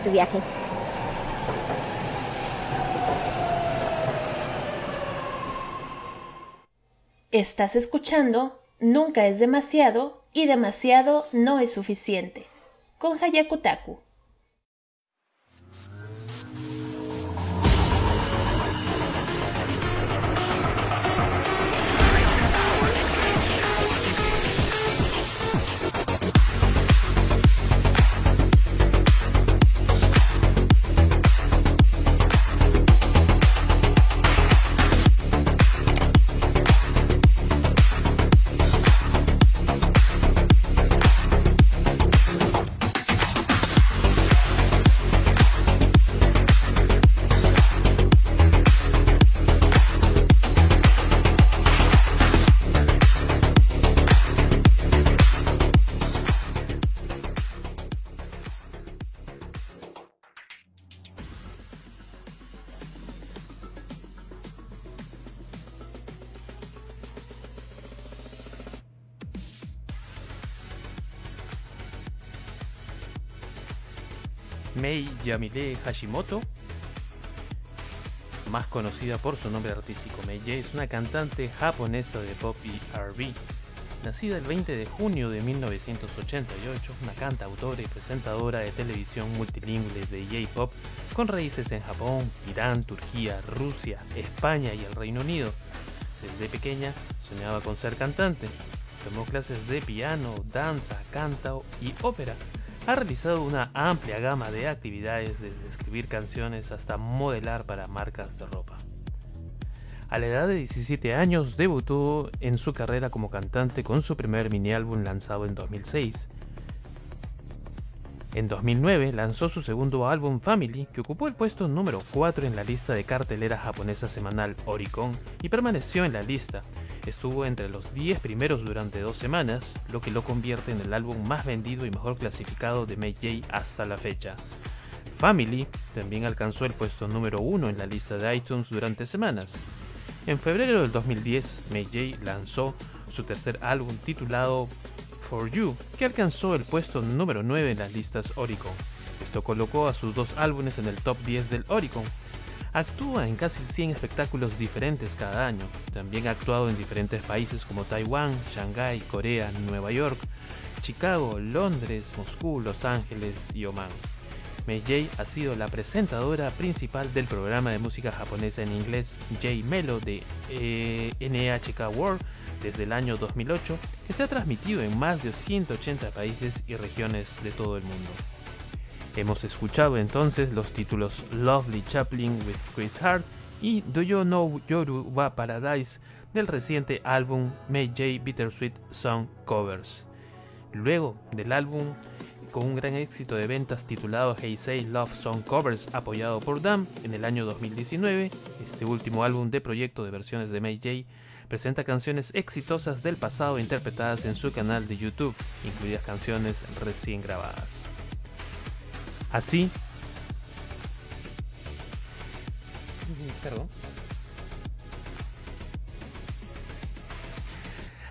tu viaje. Estás escuchando Nunca es demasiado y demasiado no es suficiente. Con Hayakutaku. Yamile Hashimoto, más conocida por su nombre artístico Mei J, es una cantante japonesa de pop y R&B. Nacida el 20 de junio de 1988, una cantautora y presentadora de televisión multilingüe de J-pop con raíces en Japón, Irán, Turquía, Rusia, España y el Reino Unido. Desde pequeña soñaba con ser cantante. Tomó clases de piano, danza, canto y ópera ha realizado una amplia gama de actividades desde escribir canciones hasta modelar para marcas de ropa. A la edad de 17 años debutó en su carrera como cantante con su primer mini álbum lanzado en 2006. En 2009 lanzó su segundo álbum Family, que ocupó el puesto número 4 en la lista de cartelera japonesa semanal Oricon y permaneció en la lista, Estuvo entre los 10 primeros durante dos semanas, lo que lo convierte en el álbum más vendido y mejor clasificado de May J hasta la fecha. Family también alcanzó el puesto número 1 en la lista de iTunes durante semanas. En febrero del 2010, May J lanzó su tercer álbum titulado For You, que alcanzó el puesto número 9 en las listas Oricon. Esto colocó a sus dos álbumes en el top 10 del Oricon, Actúa en casi 100 espectáculos diferentes cada año. También ha actuado en diferentes países como Taiwán, Shanghái, Corea, Nueva York, Chicago, Londres, Moscú, Los Ángeles y Oman. Mei J ha sido la presentadora principal del programa de música japonesa en inglés J Melo de eh, NHK World desde el año 2008, que se ha transmitido en más de 180 países y regiones de todo el mundo. Hemos escuchado entonces los títulos Lovely Chaplin with Chris Hart y Do You Know Yoruba Paradise del reciente álbum May J Bittersweet Song Covers. Luego del álbum con un gran éxito de ventas titulado Hey Say Love Song Covers apoyado por Dam en el año 2019, este último álbum de proyecto de versiones de May J presenta canciones exitosas del pasado interpretadas en su canal de YouTube, incluidas canciones recién grabadas. Así.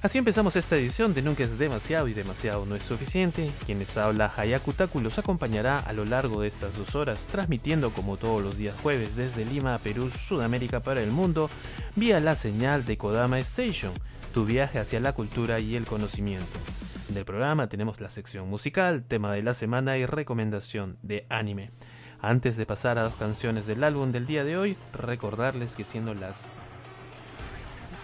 Así empezamos esta edición de Nunca es demasiado y demasiado no es suficiente. Quienes habla Hayaku Taku los acompañará a lo largo de estas dos horas, transmitiendo como todos los días jueves desde Lima, Perú, Sudamérica para el mundo, vía la señal de Kodama Station, tu viaje hacia la cultura y el conocimiento. En el programa tenemos la sección musical, tema de la semana y recomendación de anime. Antes de pasar a dos canciones del álbum del día de hoy, recordarles que siendo las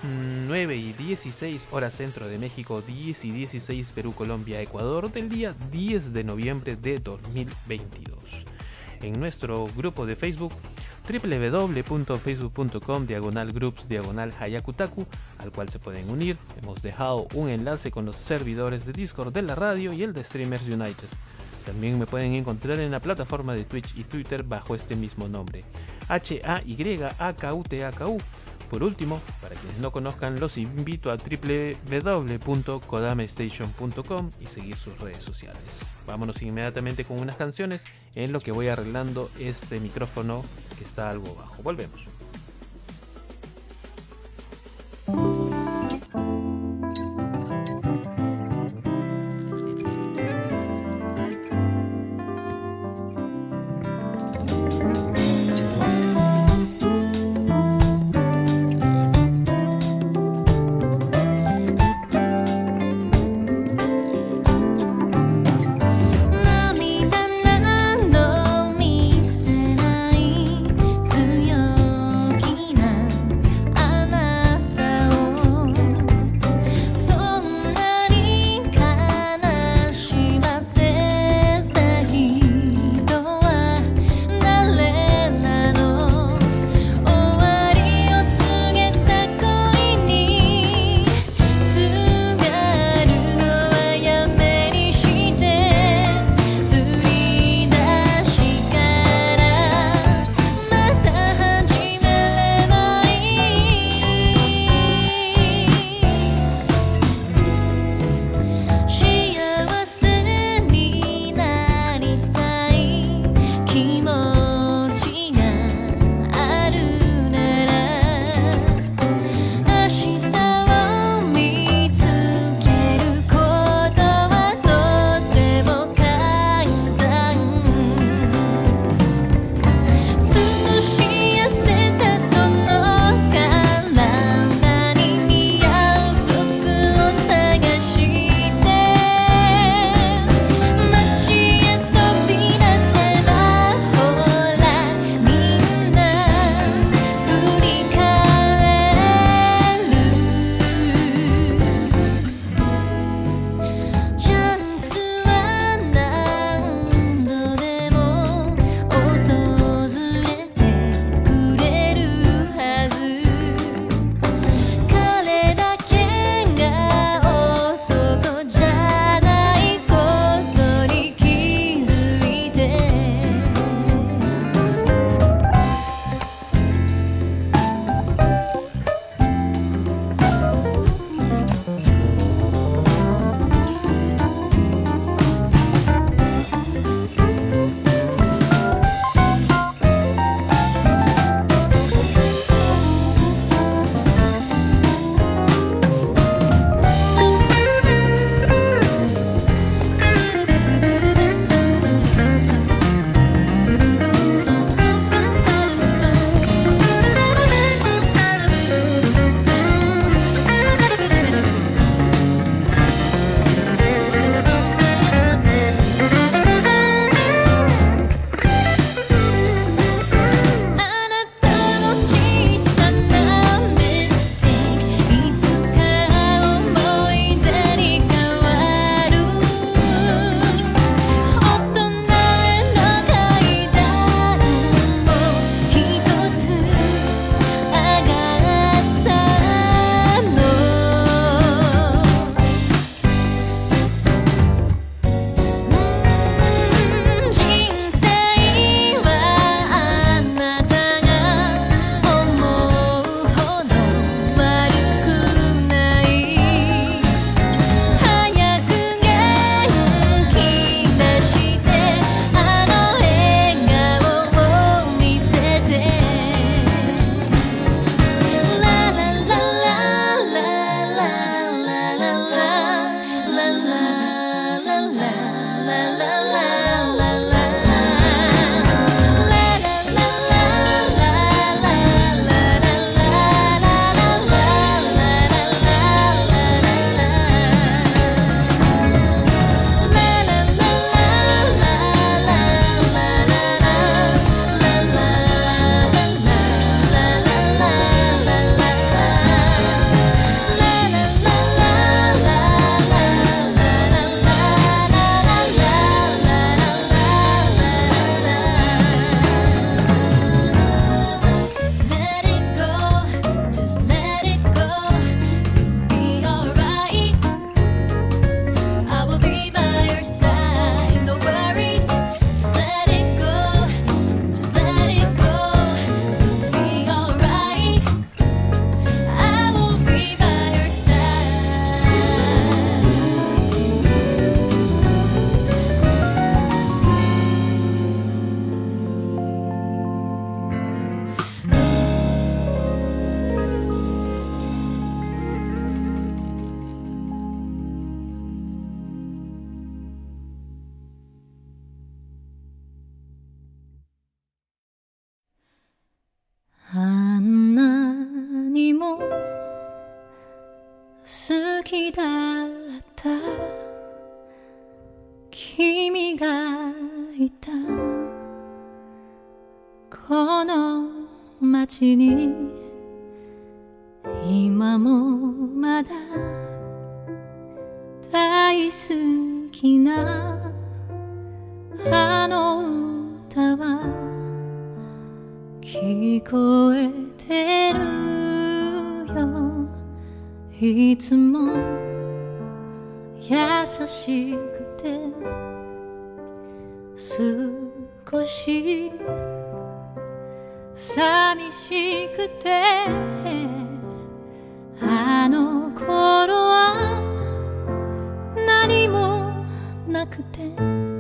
9 y 16 horas centro de México, 10 y 16 Perú, Colombia, Ecuador, del día 10 de noviembre de 2022. En nuestro grupo de Facebook www.facebook.com diagonal groups diagonal hayakutaku al cual se pueden unir. Hemos dejado un enlace con los servidores de Discord de la radio y el de Streamers United. También me pueden encontrar en la plataforma de Twitch y Twitter bajo este mismo nombre. H-A-Y-A-K-U-T-A-K-U. Por último, para quienes no conozcan, los invito a www.kodamestation.com y seguir sus redes sociales. Vámonos inmediatamente con unas canciones en lo que voy arreglando este micrófono que está algo bajo. Volvemos. この街に今もまだ大好きなあの歌は聞こえてるよ。いつも優しくて少し寂しくてあの頃は何もなくて。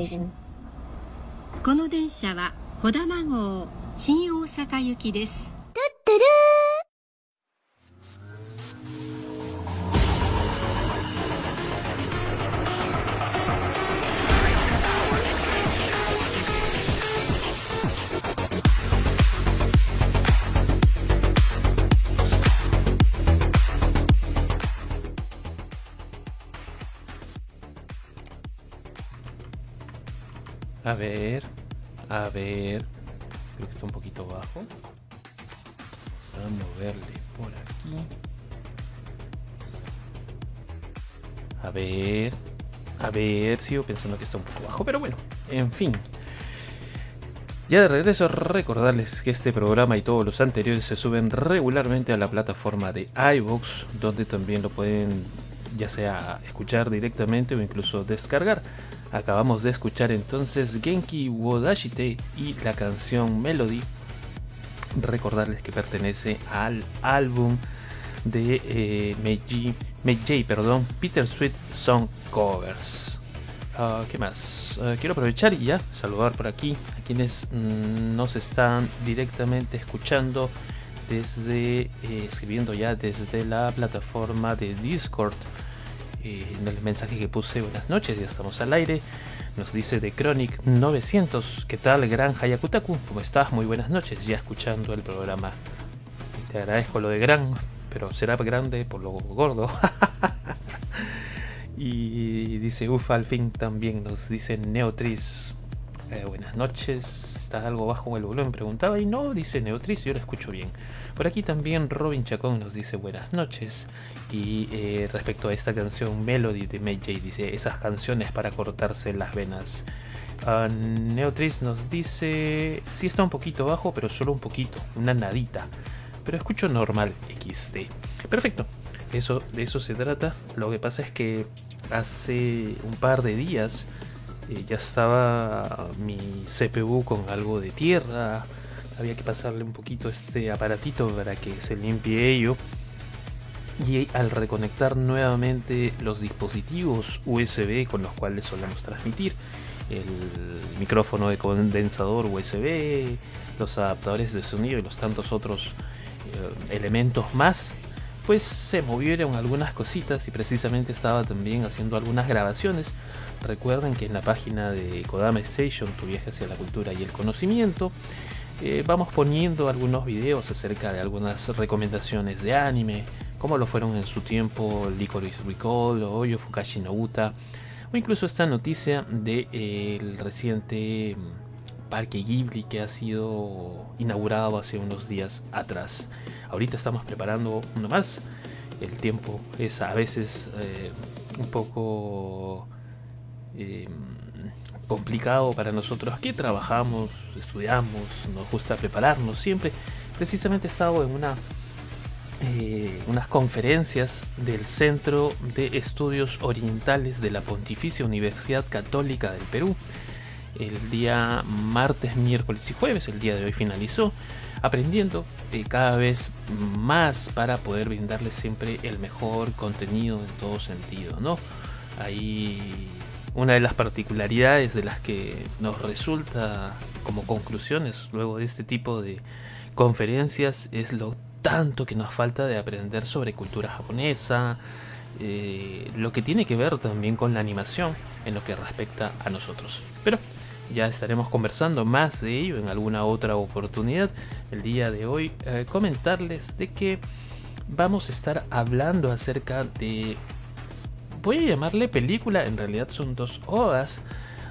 station. この電車は小玉号新大阪行きです。Ver. Creo que está un poquito bajo. Vamos a moverle por aquí. A ver, a ver, sigo pensando que está un poco bajo, pero bueno, en fin. Ya de regreso, recordarles que este programa y todos los anteriores se suben regularmente a la plataforma de iVoox, donde también lo pueden ya sea escuchar directamente o incluso descargar. Acabamos de escuchar entonces Genki Wodashite y la canción Melody. Recordarles que pertenece al álbum de eh, Meiji, perdón, Peter Sweet Song Covers. Ah, ¿Qué más? Ah, quiero aprovechar y ya saludar por aquí a quienes mm, nos están directamente escuchando desde eh, escribiendo ya desde la plataforma de Discord. Eh, en el mensaje que puse, buenas noches, ya estamos al aire. Nos dice de Chronic 900, ¿qué tal, gran Hayakutaku? ¿Cómo estás? Muy buenas noches, ya escuchando el programa. Te agradezco lo de gran, pero será grande por lo gordo. y dice, uff, al fin también nos dice Neotris. Eh, buenas noches, ¿estás algo bajo el volumen? Preguntaba y no, dice Neotris, yo lo escucho bien. Por aquí también Robin Chacón nos dice buenas noches. Y eh, respecto a esta canción Melody de May dice esas canciones para cortarse las venas. Uh, Neotris nos dice, sí está un poquito bajo, pero solo un poquito, una nadita pero escucho normal XD. Perfecto, eso, de eso se trata. Lo que pasa es que hace un par de días eh, ya estaba mi CPU con algo de tierra. Había que pasarle un poquito este aparatito para que se limpie ello. Y al reconectar nuevamente los dispositivos USB con los cuales solemos transmitir, el micrófono de condensador USB, los adaptadores de sonido y los tantos otros eh, elementos más, pues se movieron algunas cositas y precisamente estaba también haciendo algunas grabaciones. Recuerden que en la página de Kodama Station, tu viaje hacia la cultura y el conocimiento, eh, vamos poniendo algunos videos acerca de algunas recomendaciones de anime, como lo fueron en su tiempo Licorice Recall o Oyo Fukashi no Uta, o incluso esta noticia del de, reciente Parque Ghibli que ha sido inaugurado hace unos días atrás. Ahorita estamos preparando uno más. El tiempo es a veces eh, un poco complicado para nosotros que trabajamos, estudiamos, nos gusta prepararnos siempre. Precisamente he estado en una eh, unas conferencias del Centro de Estudios Orientales de la Pontificia Universidad Católica del Perú el día martes, miércoles y jueves. El día de hoy finalizó aprendiendo eh, cada vez más para poder brindarles siempre el mejor contenido en todo sentido, ¿no? Ahí una de las particularidades de las que nos resulta como conclusiones luego de este tipo de conferencias es lo tanto que nos falta de aprender sobre cultura japonesa, eh, lo que tiene que ver también con la animación en lo que respecta a nosotros. Pero ya estaremos conversando más de ello en alguna otra oportunidad. El día de hoy eh, comentarles de que vamos a estar hablando acerca de... Voy a llamarle película, en realidad son dos odas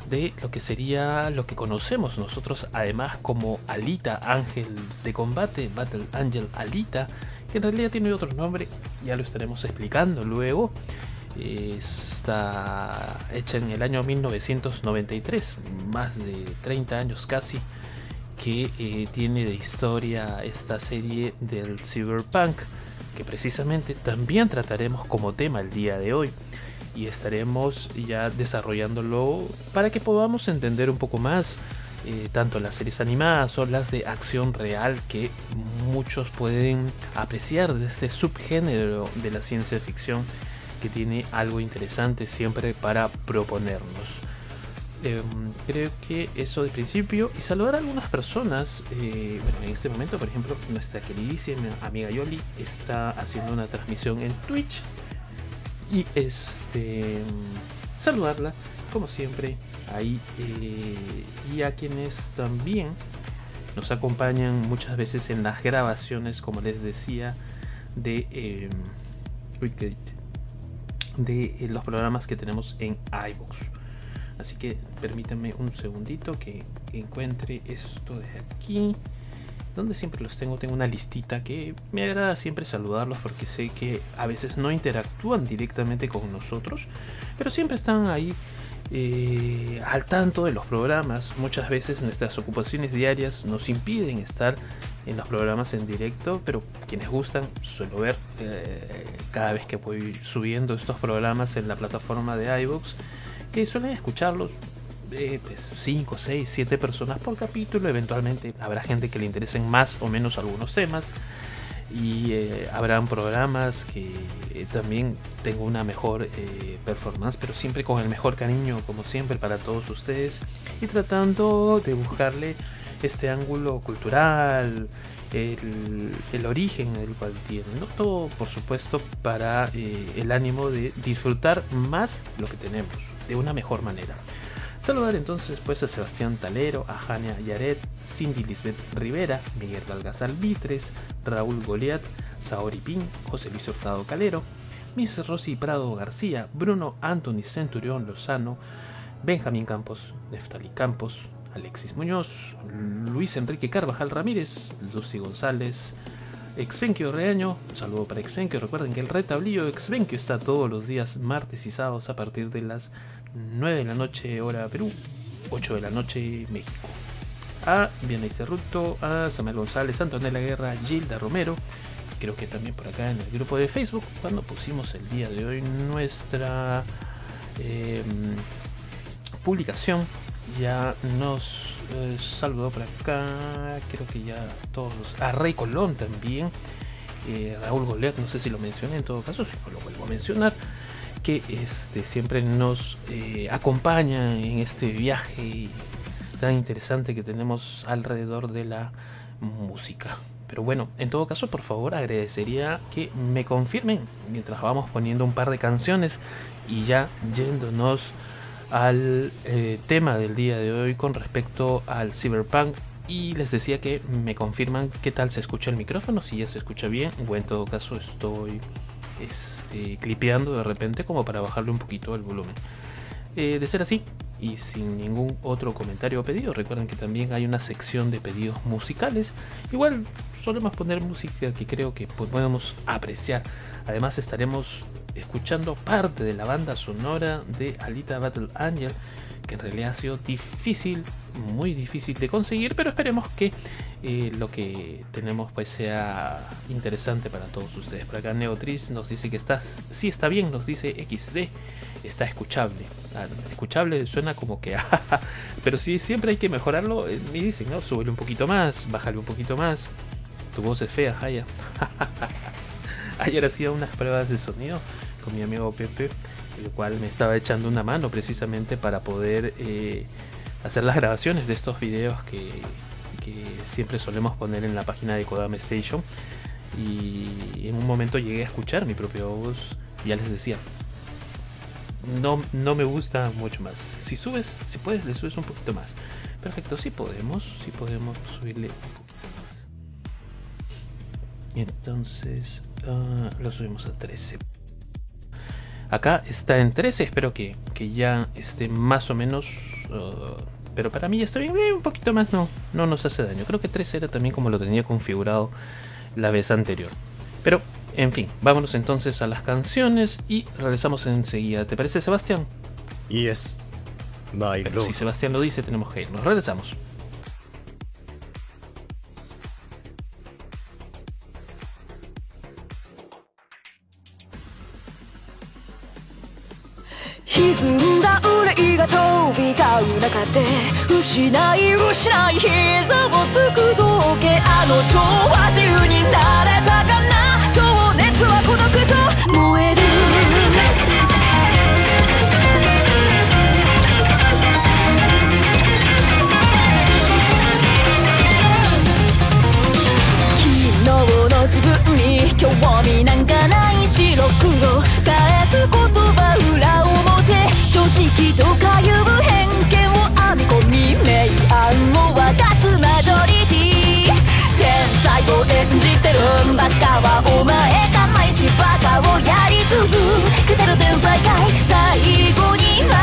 de lo que sería lo que conocemos nosotros además como Alita, ángel de combate, Battle Angel Alita, que en realidad tiene otro nombre, ya lo estaremos explicando luego. Está hecha en el año 1993, más de 30 años casi, que eh, tiene de historia esta serie del cyberpunk, que precisamente también trataremos como tema el día de hoy y estaremos ya desarrollándolo para que podamos entender un poco más eh, tanto las series animadas o las de acción real que muchos pueden apreciar de este subgénero de la ciencia ficción que tiene algo interesante siempre para proponernos. Em, creo que eso de principio y saludar a algunas personas. Eh, bueno, en este momento, por ejemplo, nuestra queridísima amiga Yoli está haciendo una transmisión en Twitch y este saludarla como siempre ahí eh, y a quienes también nos acompañan muchas veces en las grabaciones, como les decía, de eh, de eh, los programas que tenemos en iVoox. Así que permítanme un segundito que encuentre esto de aquí. Donde siempre los tengo, tengo una listita que me agrada siempre saludarlos porque sé que a veces no interactúan directamente con nosotros, pero siempre están ahí eh, al tanto de los programas. Muchas veces nuestras ocupaciones diarias nos impiden estar en los programas en directo, pero quienes gustan suelo ver eh, cada vez que voy subiendo estos programas en la plataforma de iVoox que suelen escucharlos 5, 6, 7 personas por capítulo. Eventualmente habrá gente que le interesen más o menos algunos temas. Y eh, habrán programas que eh, también tengo una mejor eh, performance, pero siempre con el mejor cariño, como siempre, para todos ustedes. Y tratando de buscarle este ángulo cultural, el, origen del cual tiene. ¿no? Todo, por supuesto, para el ánimo de disfrutar más lo que tenemos, de una mejor manera. Saludar entonces pues a Sebastián Talero, a Jania Yaret, Cindy Lisbeth Rivera, Miguel Algazal Vitres, Raúl Goliat, Saori Pin, José Luis Hurtado Calero, Miss Rosy Prado García, Bruno Anthony Centurión Lozano, Benjamín Campos, Neftali Campos, Alexis Muñoz, Luis Enrique Carvajal Ramírez, Lucy González, Exvenquio Reaño, un saludo para Exvenquio, recuerden que el retablillo Exvenquio está todos los días martes y sábados a partir de las 9 de la noche hora Perú, 8 de la noche México. A Viana Cerruto, a Samuel González, Antonella Guerra, Gilda Romero, creo que también por acá en el grupo de Facebook, cuando pusimos el día de hoy nuestra eh, publicación, ya nos eh, saludó por acá, creo que ya todos, a Rey Colón también, eh, Raúl Golet, no sé si lo mencioné en todo caso, si no lo vuelvo a mencionar que este, siempre nos eh, acompaña en este viaje tan interesante que tenemos alrededor de la música. Pero bueno, en todo caso, por favor, agradecería que me confirmen mientras vamos poniendo un par de canciones y ya yéndonos al eh, tema del día de hoy con respecto al cyberpunk. Y les decía que me confirman qué tal se escucha el micrófono, si ya se escucha bien, o en todo caso estoy este, clipeando de repente como para bajarle un poquito el volumen. Eh, de ser así, y sin ningún otro comentario o pedido, recuerden que también hay una sección de pedidos musicales. Igual solemos poner música que creo que podemos apreciar. Además estaremos escuchando parte de la banda sonora de Alita Battle Angel que en realidad ha sido difícil, muy difícil de conseguir, pero esperemos que lo que tenemos pues sea interesante para todos ustedes. Por acá Neotriz nos dice que está, sí está bien, nos dice XD, está escuchable. Ah, escuchable suena como que, pero si siempre hay que mejorarlo. Eh, me dicen, ¿no? Súbele un poquito más, bájale un poquito más. Tu voz es fea, Jaya. Ayer hacía unas pruebas de sonido con mi amigo Pepe el cual me estaba echando una mano precisamente para poder eh, hacer las grabaciones de estos videos que, siempre solemos poner en la página de Kodama Station. Y en un momento llegué a escuchar mi propia voz, ya les decía, no, no me gusta mucho más. Si subes, si puedes, le subes un poquito más. Perfecto, si podemos, si podemos subirle un poquito más. Y entonces ah, lo subimos a 13. Acá está en 13, espero que, ya esté más o menos... Uh, pero para mí ya está bien, eh, un poquito más no, no nos hace daño. Creo que 13 era también como lo tenía configurado la vez anterior. Pero, en fin, vámonos entonces a las canciones y regresamos enseguida. ¿Te parece, Sebastián? Yes. Pero si Sebastián lo dice, tenemos que ir. Nos regresamos. 歪んだ憂いが飛び交う中で失い失い膝をつく道けあの蝶は自由になれたかな。情熱は孤独と燃える。昨日の自分に興味なんかない白黒。返す言葉裏表識とかいう偏見を編み込み明暗を分かつマジョリティ天才を演じてるバカはお前がないしバカをやり続けてる天才が最後に笑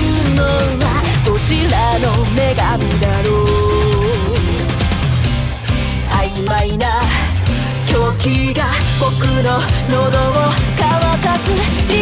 うのはどちらの女神だろう曖昧な狂気が僕の喉を乾かす。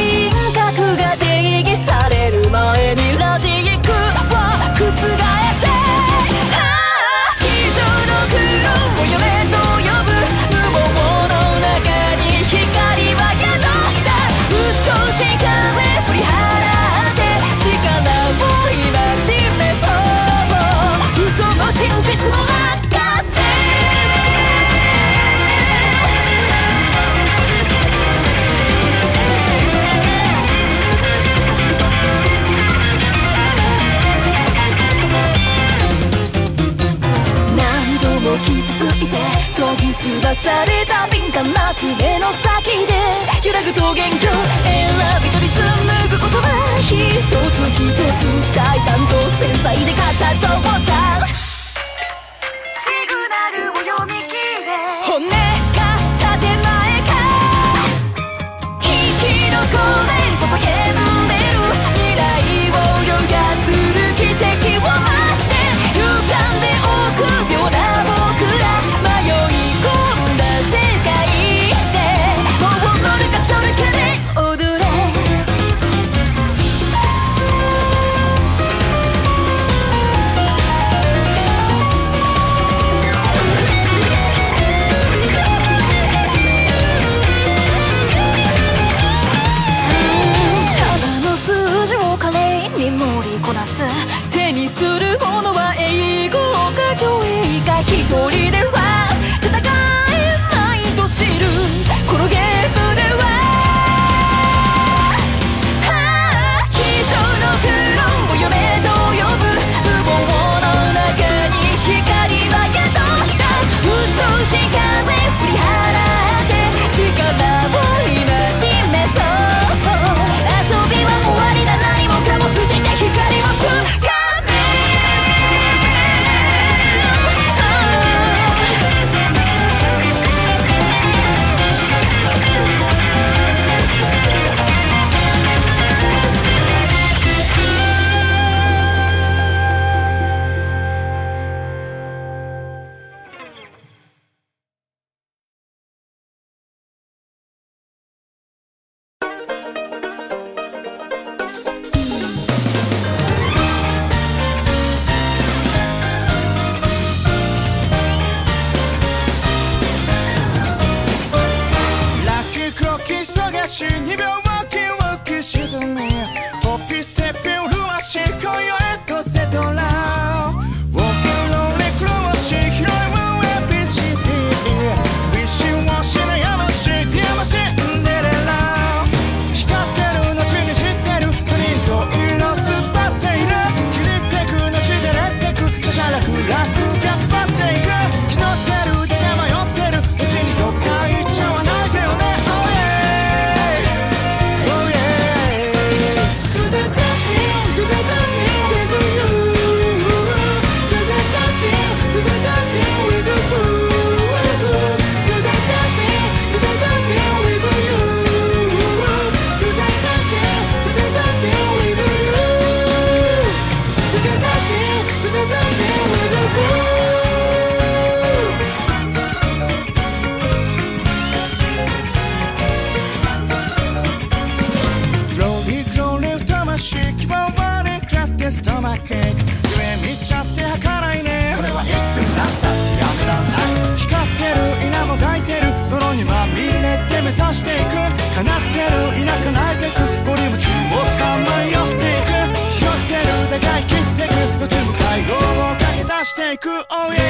が生きてく宇宙を駆け出していく。Oh yeah.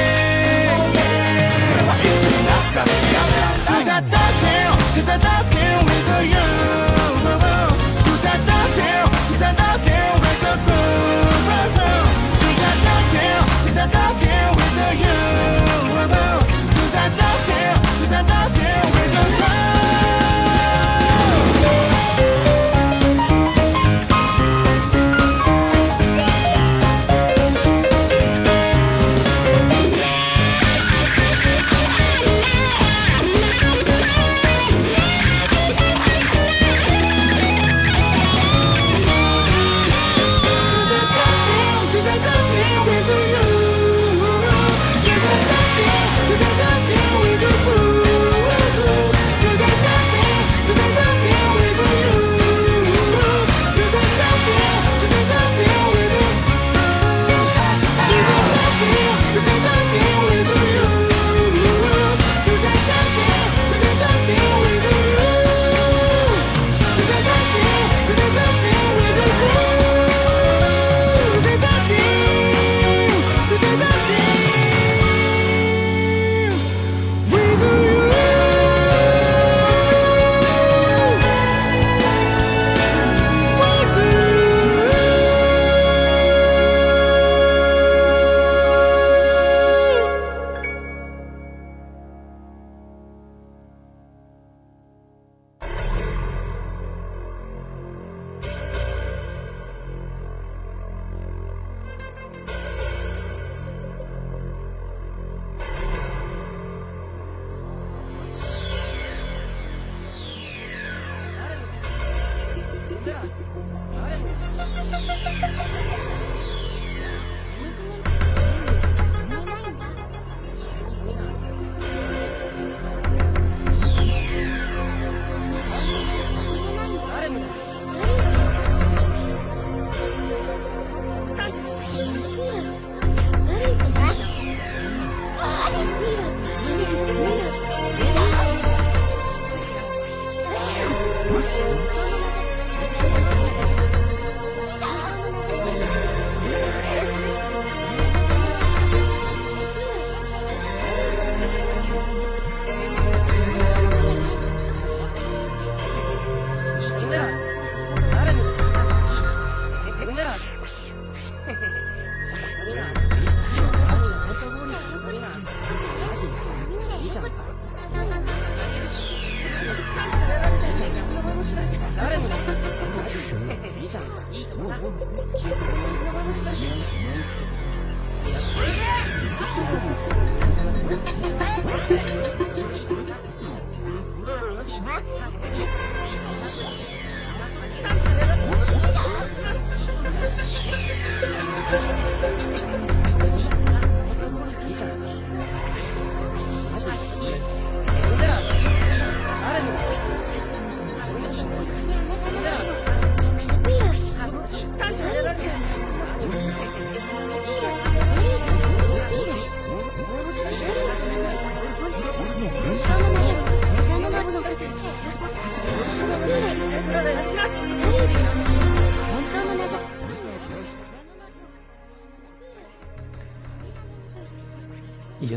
それはいつになったらやめられい風出せよ。風出せよ。With you.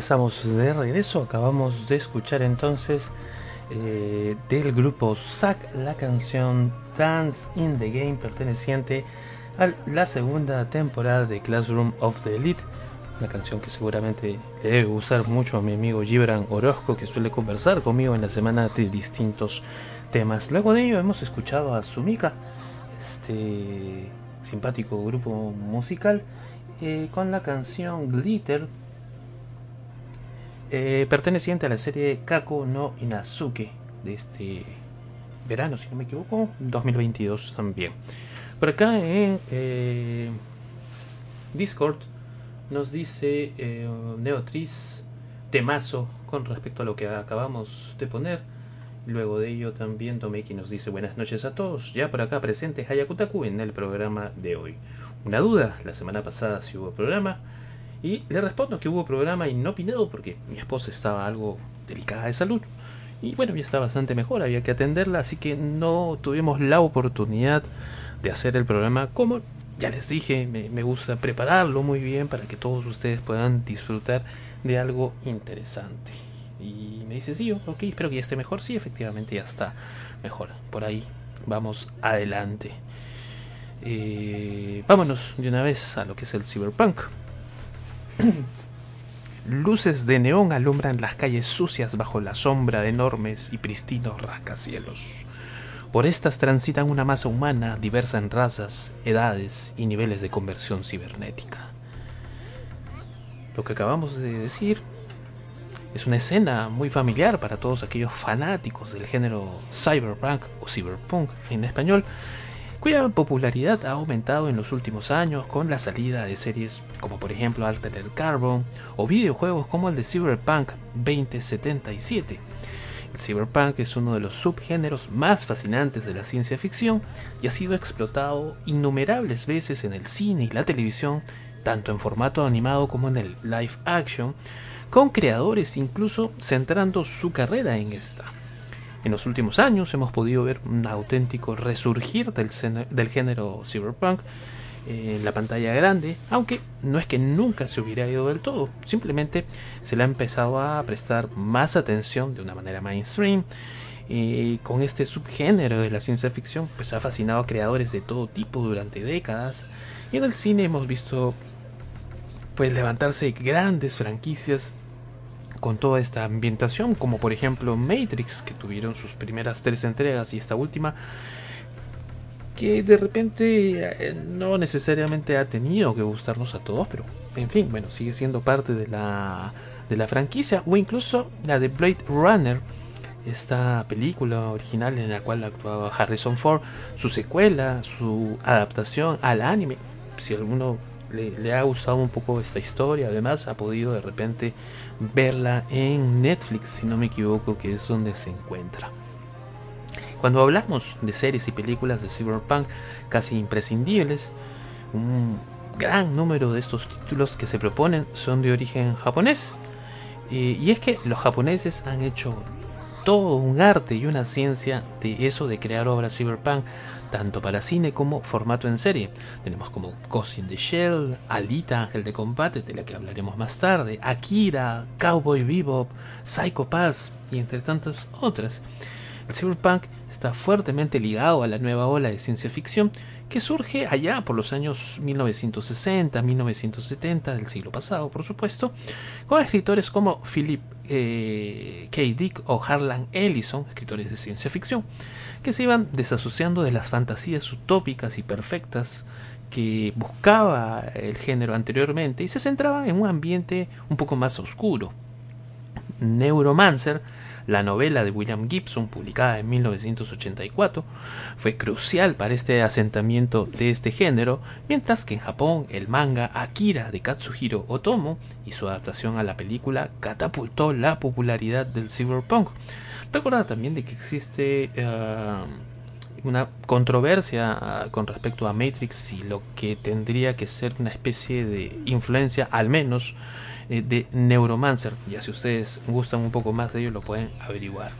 Estamos de regreso. Acabamos de escuchar entonces eh, del grupo Zack la canción Dance in the Game perteneciente a la segunda temporada de Classroom of the Elite. Una canción que seguramente debe gustar mucho a mi amigo Gibran Orozco que suele conversar conmigo en la semana de distintos temas. Luego de ello hemos escuchado a Sumika, este simpático grupo musical, eh, con la canción Glitter eh, perteneciente a la serie Kako no Inazuke de este verano, si no me equivoco, 2022 también. Por acá en eh, Discord nos dice eh, Neotriz temazo con respecto a lo que acabamos de poner. Luego de ello también Tomeki nos dice buenas noches a todos, ya por acá presente Hayakutaku en el programa de hoy. Una duda, la semana pasada si hubo programa, y le respondo que hubo programa inopinado porque mi esposa estaba algo delicada de salud. Y bueno, ya está bastante mejor, había que atenderla, así que no tuvimos la oportunidad de hacer el programa como ya les dije, me, gusta prepararlo muy bien para que todos ustedes puedan disfrutar de algo interesante. Y me dice, sí, ok, espero que ya esté mejor. Sí, efectivamente ya está mejor. Por ahí vamos adelante. Eh, vámonos de una vez a lo que es el cyberpunk. Luces de neón alumbran las calles sucias bajo la sombra de enormes y pristinos rascacielos. Por estas transitan una masa humana diversa en razas, edades y niveles de conversión cibernética. Lo que acabamos de decir es una escena muy familiar para todos aquellos fanáticos del género cyberpunk o cyberpunk en español, cuya popularidad ha aumentado en los últimos años con la salida de series como por ejemplo Altered Carbon o videojuegos como el de Cyberpunk 2077. El cyberpunk es uno de los subgéneros más fascinantes de la ciencia ficción y ha sido explotado innumerables veces en el cine y la televisión, tanto en formato animado como en el live action, con creadores incluso centrando su carrera en esta. En los últimos años hemos podido ver un auténtico resurgir del, género cyberpunk en la pantalla grande, aunque no es que nunca se hubiera ido del todo, simplemente se le ha empezado a prestar más atención de una manera mainstream. Y con este subgénero de la ciencia ficción, pues ha fascinado a creadores de todo tipo durante décadas. Y en el cine hemos visto pues levantarse grandes franquicias con toda esta ambientación, como por ejemplo Matrix, que tuvieron sus primeras tres entregas y esta última que de repente eh, no necesariamente ha tenido que gustarnos a todos, pero en fin, bueno, sigue siendo parte de la, de la franquicia, o incluso la de Blade Runner, esta película original en la cual actuaba Harrison Ford, su secuela, su adaptación al anime, si alguno le, le ha gustado un poco esta historia, además ha podido de repente verla en Netflix, si no me equivoco, que es donde se encuentra. Cuando hablamos de series y películas de cyberpunk casi imprescindibles, un gran número de estos títulos que se proponen son de origen japonés. Y es que los japoneses han hecho todo un arte y una ciencia de eso de crear obras cyberpunk, tanto para cine como formato en serie. Tenemos como Ghost in the Shell, Alita, Ángel de Combate, de la que hablaremos más tarde, Akira, Cowboy Bebop, Psycho Pass y entre tantas otras. Cyberpunk está fuertemente ligado a la nueva ola de ciencia ficción que surge allá por los años 1960, 1970 del siglo pasado, por supuesto, con escritores como Philip eh, K. Dick o Harlan Ellison, escritores de ciencia ficción, que se iban desasociando de las fantasías utópicas y perfectas que buscaba el género anteriormente y se centraban en un ambiente un poco más oscuro. Neuromancer la novela de William Gibson, publicada en 1984, fue crucial para este asentamiento de este género, mientras que en Japón el manga Akira de Katsuhiro Otomo y su adaptación a la película catapultó la popularidad del cyberpunk. Recuerda también de que existe eh, una controversia ah, con respecto a Matrix y lo que tendría que ser una especie de influencia, al menos, eh, de Neuromancer. Ya si ustedes gustan un poco más de ello, lo pueden averiguar.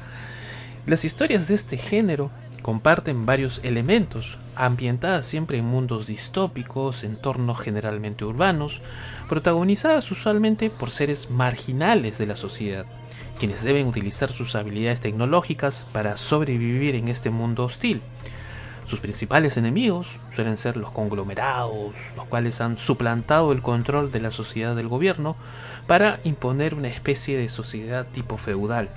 Las historias de este género comparten varios elementos, ambientadas siempre en mundos distópicos, entornos generalmente urbanos, protagonizadas usualmente por seres marginales de la sociedad, quienes deben utilizar sus habilidades tecnológicas para sobrevivir en este mundo hostil. Sus principales enemigos suelen ser los conglomerados, los cuales han suplantado el control de la sociedad del gobierno para imponer una especie de sociedad tipo feudal.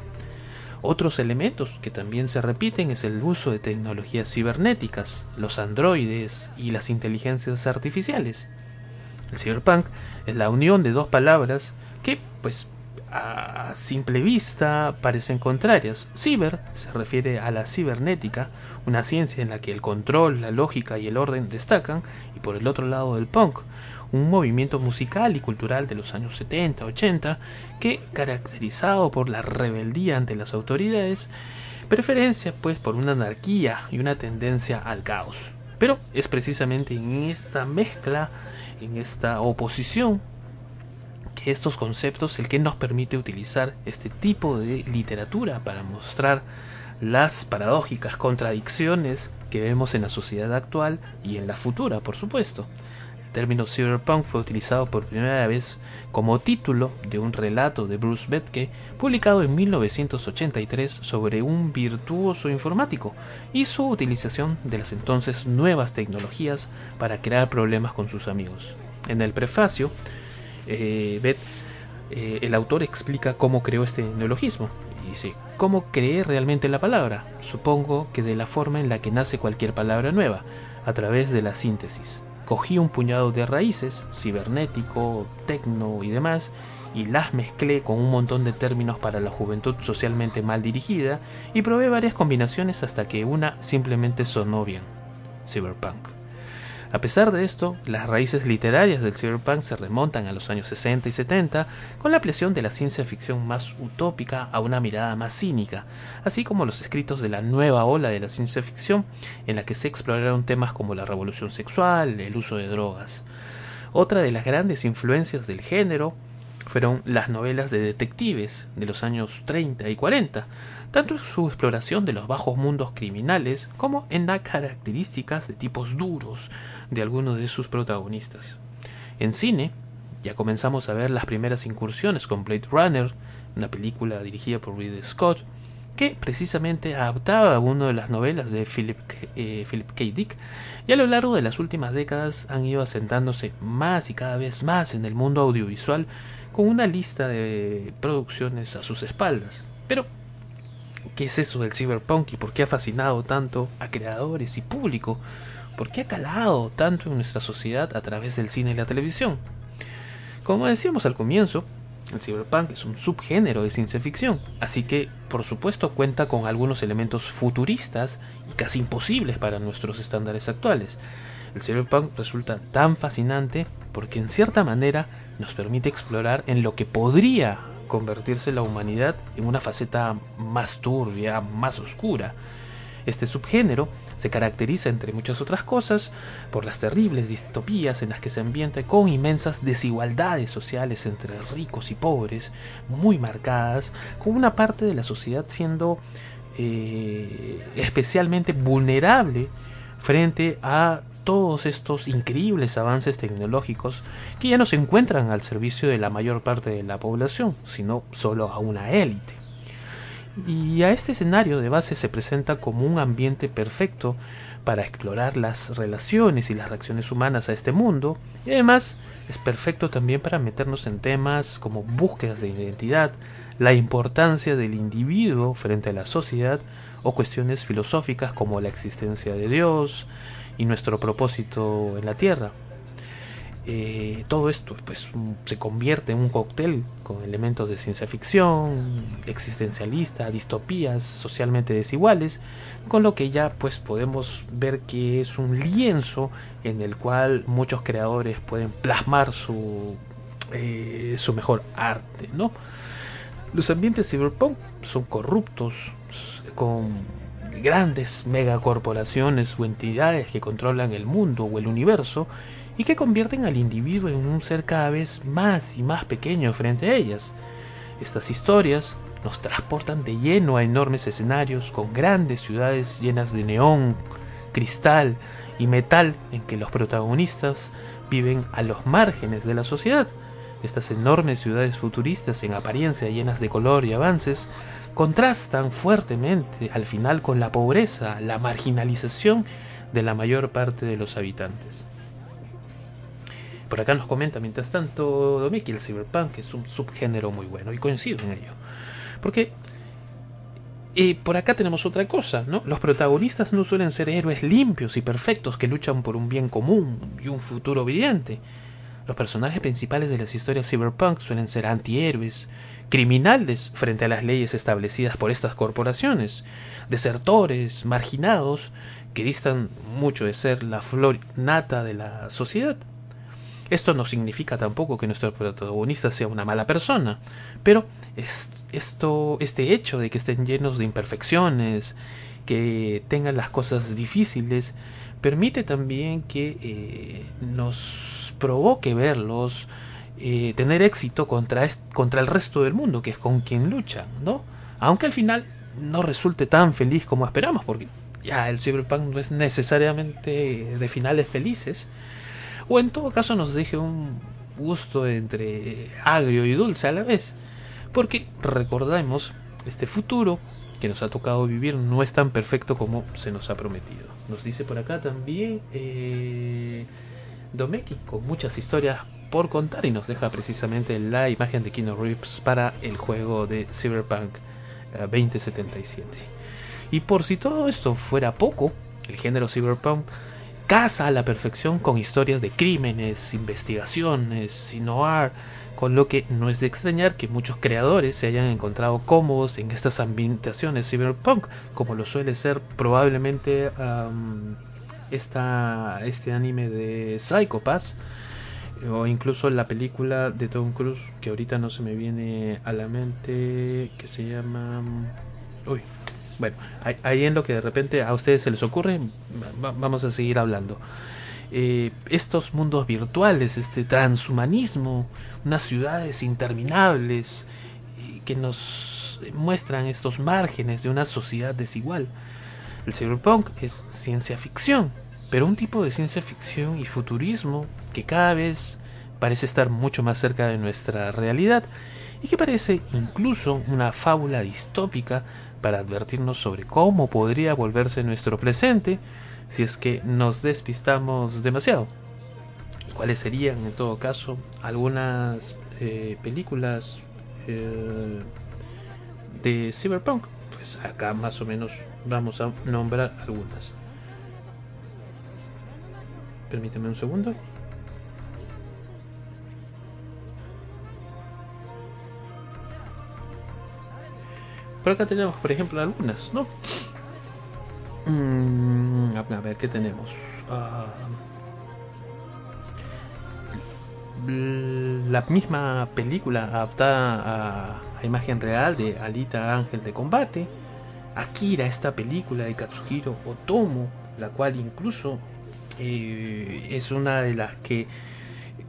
Otros elementos que también se repiten es el uso de tecnologías cibernéticas, los androides y las inteligencias artificiales. El cyberpunk es la unión de dos palabras que, pues, a simple vista parecen contrarias. Ciber se refiere a la cibernética, una ciencia en la que el control, la lógica y el orden destacan, y por el otro lado del punk, un movimiento musical y cultural de los años 70, 80, que, caracterizado por la rebeldía ante las autoridades, preferencia pues por una anarquía y una tendencia al caos. Pero es precisamente en esta mezcla, en esta oposición estos conceptos el que nos permite utilizar este tipo de literatura para mostrar las paradójicas contradicciones que vemos en la sociedad actual y en la futura, por supuesto. El término cyberpunk fue utilizado por primera vez como título de un relato de Bruce Betke publicado en 1983 sobre un virtuoso informático y su utilización de las entonces nuevas tecnologías para crear problemas con sus amigos. En el prefacio, eh, Beth, eh, el autor explica cómo creó este neologismo. Y dice, ¿cómo creé realmente la palabra? Supongo que de la forma en la que nace cualquier palabra nueva, a través de la síntesis. Cogí un puñado de raíces, cibernético, tecno y demás, y las mezclé con un montón de términos para la juventud socialmente mal dirigida, y probé varias combinaciones hasta que una simplemente sonó bien. Cyberpunk. A pesar de esto, las raíces literarias del cyberpunk se remontan a los años 60 y 70, con la presión de la ciencia ficción más utópica a una mirada más cínica, así como los escritos de la nueva ola de la ciencia ficción, en la que se exploraron temas como la revolución sexual, el uso de drogas. Otra de las grandes influencias del género fueron las novelas de detectives de los años 30 y 40, tanto en su exploración de los bajos mundos criminales como en las características de tipos duros de algunos de sus protagonistas. En cine, ya comenzamos a ver las primeras incursiones con Blade Runner, una película dirigida por Ridley Scott, que precisamente adaptaba una de las novelas de Philip, eh, Philip K. Dick, y a lo largo de las últimas décadas han ido asentándose más y cada vez más en el mundo audiovisual con una lista de producciones a sus espaldas. Pero, ¿qué es eso del cyberpunk y por qué ha fascinado tanto a creadores y público? ¿Por qué ha calado tanto en nuestra sociedad a través del cine y la televisión? Como decíamos al comienzo, el cyberpunk es un subgénero de ciencia ficción, así que por supuesto cuenta con algunos elementos futuristas y casi imposibles para nuestros estándares actuales. El cyberpunk resulta tan fascinante porque en cierta manera nos permite explorar en lo que podría convertirse la humanidad en una faceta más turbia, más oscura. Este subgénero se caracteriza, entre muchas otras cosas, por las terribles distopías en las que se ambienta con inmensas desigualdades sociales entre ricos y pobres, muy marcadas, con una parte de la sociedad siendo eh, especialmente vulnerable frente a todos estos increíbles avances tecnológicos que ya no se encuentran al servicio de la mayor parte de la población, sino solo a una élite. Y a este escenario de base se presenta como un ambiente perfecto para explorar las relaciones y las reacciones humanas a este mundo y además es perfecto también para meternos en temas como búsquedas de identidad, la importancia del individuo frente a la sociedad o cuestiones filosóficas como la existencia de Dios y nuestro propósito en la Tierra. Eh, todo esto pues se convierte en un cóctel con elementos de ciencia ficción, existencialista, distopías socialmente desiguales, con lo que ya pues podemos ver que es un lienzo en el cual muchos creadores pueden plasmar su, eh, su mejor arte, ¿no? Los ambientes cyberpunk son corruptos, con grandes megacorporaciones o entidades que controlan el mundo o el universo y que convierten al individuo en un ser cada vez más y más pequeño frente a ellas. Estas historias nos transportan de lleno a enormes escenarios con grandes ciudades llenas de neón, cristal y metal en que los protagonistas viven a los márgenes de la sociedad. Estas enormes ciudades futuristas en apariencia llenas de color y avances contrastan fuertemente al final con la pobreza, la marginalización de la mayor parte de los habitantes. Por acá nos comenta, mientras tanto, Domiki, el cyberpunk es un subgénero muy bueno y coincido en ello. Porque eh, por acá tenemos otra cosa, ¿no? Los protagonistas no suelen ser héroes limpios y perfectos que luchan por un bien común y un futuro brillante. Los personajes principales de las historias cyberpunk suelen ser antihéroes, criminales frente a las leyes establecidas por estas corporaciones, desertores, marginados, que distan mucho de ser la flor nata de la sociedad. Esto no significa tampoco que nuestro protagonista sea una mala persona, pero es, esto, este hecho de que estén llenos de imperfecciones, que tengan las cosas difíciles, permite también que eh, nos provoque verlos eh, tener éxito contra, contra el resto del mundo, que es con quien luchan, ¿no? Aunque al final no resulte tan feliz como esperamos, porque ya el cyberpunk no es necesariamente de finales felices, o en todo caso nos deje un gusto entre agrio y dulce a la vez. Porque recordemos, este futuro que nos ha tocado vivir no es tan perfecto como se nos ha prometido. Nos dice por acá también eh, Domeki con muchas historias por contar y nos deja precisamente la imagen de Kino Reeves para el juego de Cyberpunk 2077. Eh, y por si todo esto fuera poco, el género Cyberpunk casa a la perfección con historias de crímenes, investigaciones noir, con lo que no es de extrañar que muchos creadores se hayan encontrado cómodos en estas ambientaciones cyberpunk, como lo suele ser probablemente esta, este anime de Psychopaths, o incluso la película de Tom Cruise, que ahorita no se me viene a la mente, que se llama... Uy, bueno, ahí en lo que de repente a ustedes se les ocurre, vamos a seguir hablando. Eh, estos mundos virtuales, este transhumanismo, unas ciudades interminables que nos muestran estos márgenes de una sociedad desigual. El cyberpunk es ciencia ficción, pero un tipo de ciencia ficción y futurismo que cada vez parece estar mucho más cerca de nuestra realidad y que parece incluso una fábula distópica para advertirnos sobre cómo podría volverse nuestro presente si es que nos despistamos demasiado. ¿Y cuáles serían en todo caso algunas eh, películas eh, de cyberpunk? Pues acá más o menos vamos a nombrar algunas. Permíteme un segundo. Por acá tenemos, por ejemplo, algunas, ¿no? Mm, a ver, ¿qué tenemos? Ah, la misma película adaptada a, imagen real de Alita Ángel de Combate. Akira, esta película de Katsuhiro Otomo, la cual incluso eh, es una de las que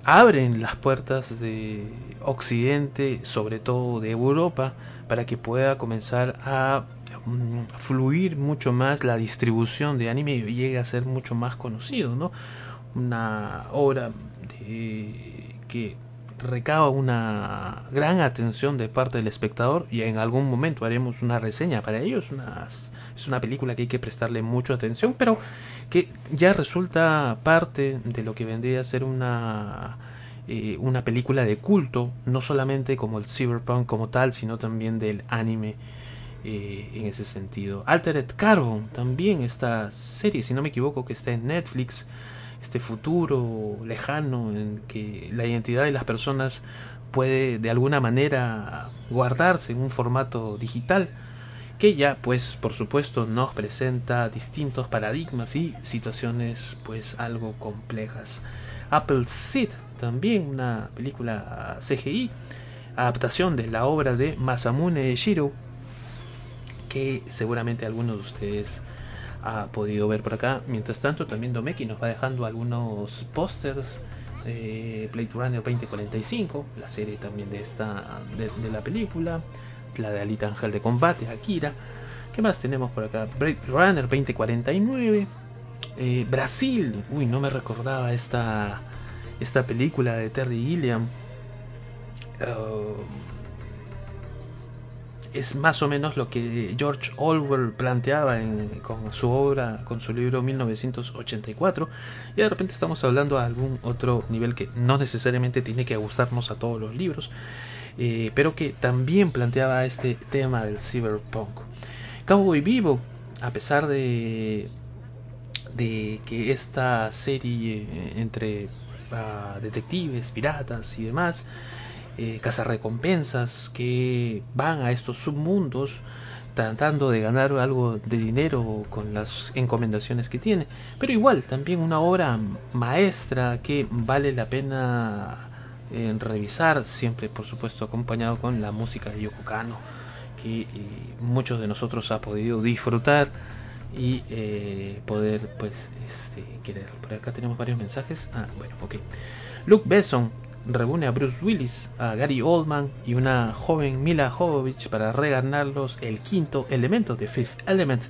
abren las puertas de Occidente, sobre todo de Europa, para que pueda comenzar a mm, fluir mucho más la distribución de anime y llegue a ser mucho más conocido, ¿no? Una obra que recaba una gran atención de parte del espectador y en algún momento haremos una reseña para ellos. es una película que hay que prestarle mucha atención, pero que ya resulta parte de lo que vendría a ser una eh, una película de culto, no solamente como el cyberpunk como tal, sino también del anime eh, en ese sentido. Altered Carbon, también esta serie, si no me equivoco, que está en Netflix, este futuro lejano en que la identidad de las personas puede de alguna manera guardarse en un formato digital que ya pues por supuesto nos presenta distintos paradigmas y situaciones pues algo complejas. Apple Seed también una película CGI adaptación de la obra de Masamune Shiro que seguramente algunos de ustedes ha podido ver por acá. Mientras tanto también Domeki nos va dejando algunos pósters de Blade Runner 2045, la serie también de esta de, la película la de Alita Ángel de Combate, Akira. ¿Qué más tenemos por acá? Blade Runner 2049. Eh, Brasil. Uy, no me recordaba esta, esta película de Terry Gilliam. Uh, es más o menos lo que George Orwell planteaba en, con su obra, con su libro 1984. Y de repente estamos hablando a algún otro nivel que no necesariamente tiene que gustarnos a todos los libros eh, pero que también planteaba este tema del cyberpunk. Cowboy Vivo, a pesar de, de que esta serie eh, entre uh, detectives, piratas y demás, eh, cazarrecompensas que van a estos submundos tratando de ganar algo de dinero con las encomendaciones que tiene, pero igual también una obra maestra que vale la pena en revisar, siempre por supuesto acompañado con la música de Yoko Kano, que eh, muchos de nosotros ha podido disfrutar y eh, poder pues este, querer. Por acá tenemos varios mensajes. Ah, bueno, ok. Luke Besson reúne a Bruce Willis, a Gary Oldman y una joven Mila Jovovich para reganarlos el quinto elemento de Fifth Element.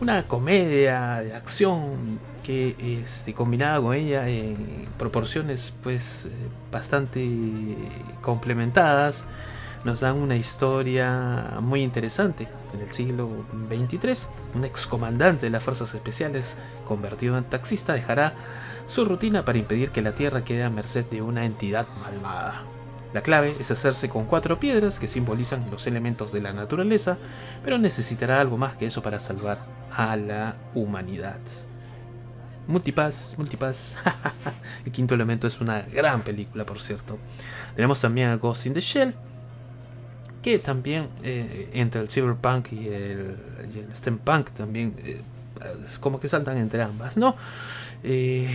Una comedia de acción que este, combinada con ella en proporciones pues eh, bastante complementadas nos dan una historia muy interesante en el siglo XXIII un excomandante de las fuerzas especiales convertido en taxista dejará su rutina para impedir que la tierra quede a merced de una entidad malvada la clave es hacerse con cuatro piedras que simbolizan los elementos de la naturaleza, pero necesitará algo más que eso para salvar a la humanidad. Multipass, Multipass. el quinto elemento es una gran película, por cierto. Tenemos también a Ghost in the Shell, también eh, entre el cyberpunk y el, y el también eh, es como que saltan entre ambas, ¿no? Eh,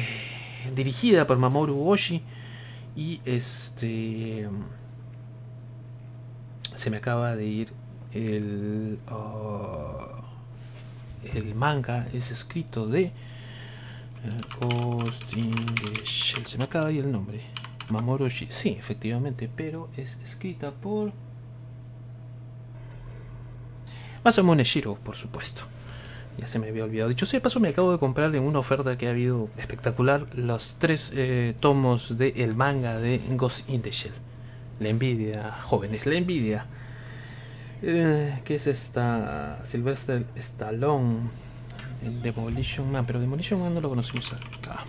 dirigida por Mamoru Oshii y este se me acaba de ir el oh, el manga es escrito de Ghost in the Shell. Se me acaba ahí el nombre. Mamoru Shi. Sí, efectivamente, pero es escrita por. Masamune Shiro, por supuesto. Ya se me había olvidado. Dicho sea, paso me acabo de comprar en una oferta que ha habido espectacular los tres eh, tomos del el manga de Ghost in the Shell. La envidia, jóvenes, la envidia. Eh, ¿Qué es esta? Sylvester Stallone el Demolition Man, pero Demolition Man no lo conocimos acá.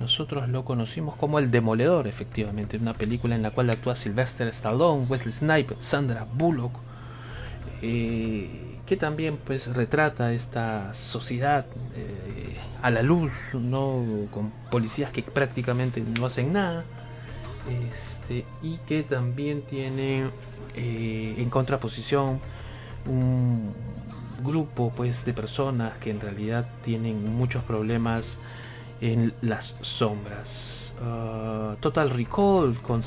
Nosotros lo conocimos como El Demoledor, efectivamente, una película en la cual actúa Sylvester Stallone, Wesley Snipes, Sandra Bullock, eh, que también pues retrata esta sociedad eh, a la luz, no con policías que prácticamente no hacen nada, este, y que también tiene eh, en contraposición un, grupo pues de personas que en realidad tienen muchos problemas en las sombras. Uh, Total Recall con,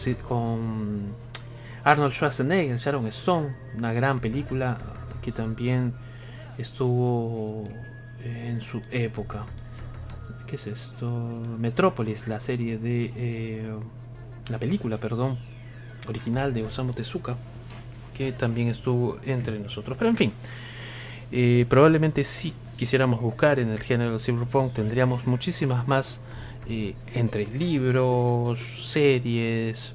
Arnold Schwarzenegger, Sharon Stone, una gran película que también estuvo en su época. ¿Qué es esto? Metrópolis, la serie de eh, la película, perdón, original de Osamu Tezuka, que también estuvo entre nosotros. Pero en fin, eh, probablemente si quisiéramos buscar en el género cyberpunk tendríamos muchísimas más eh, entre libros, series,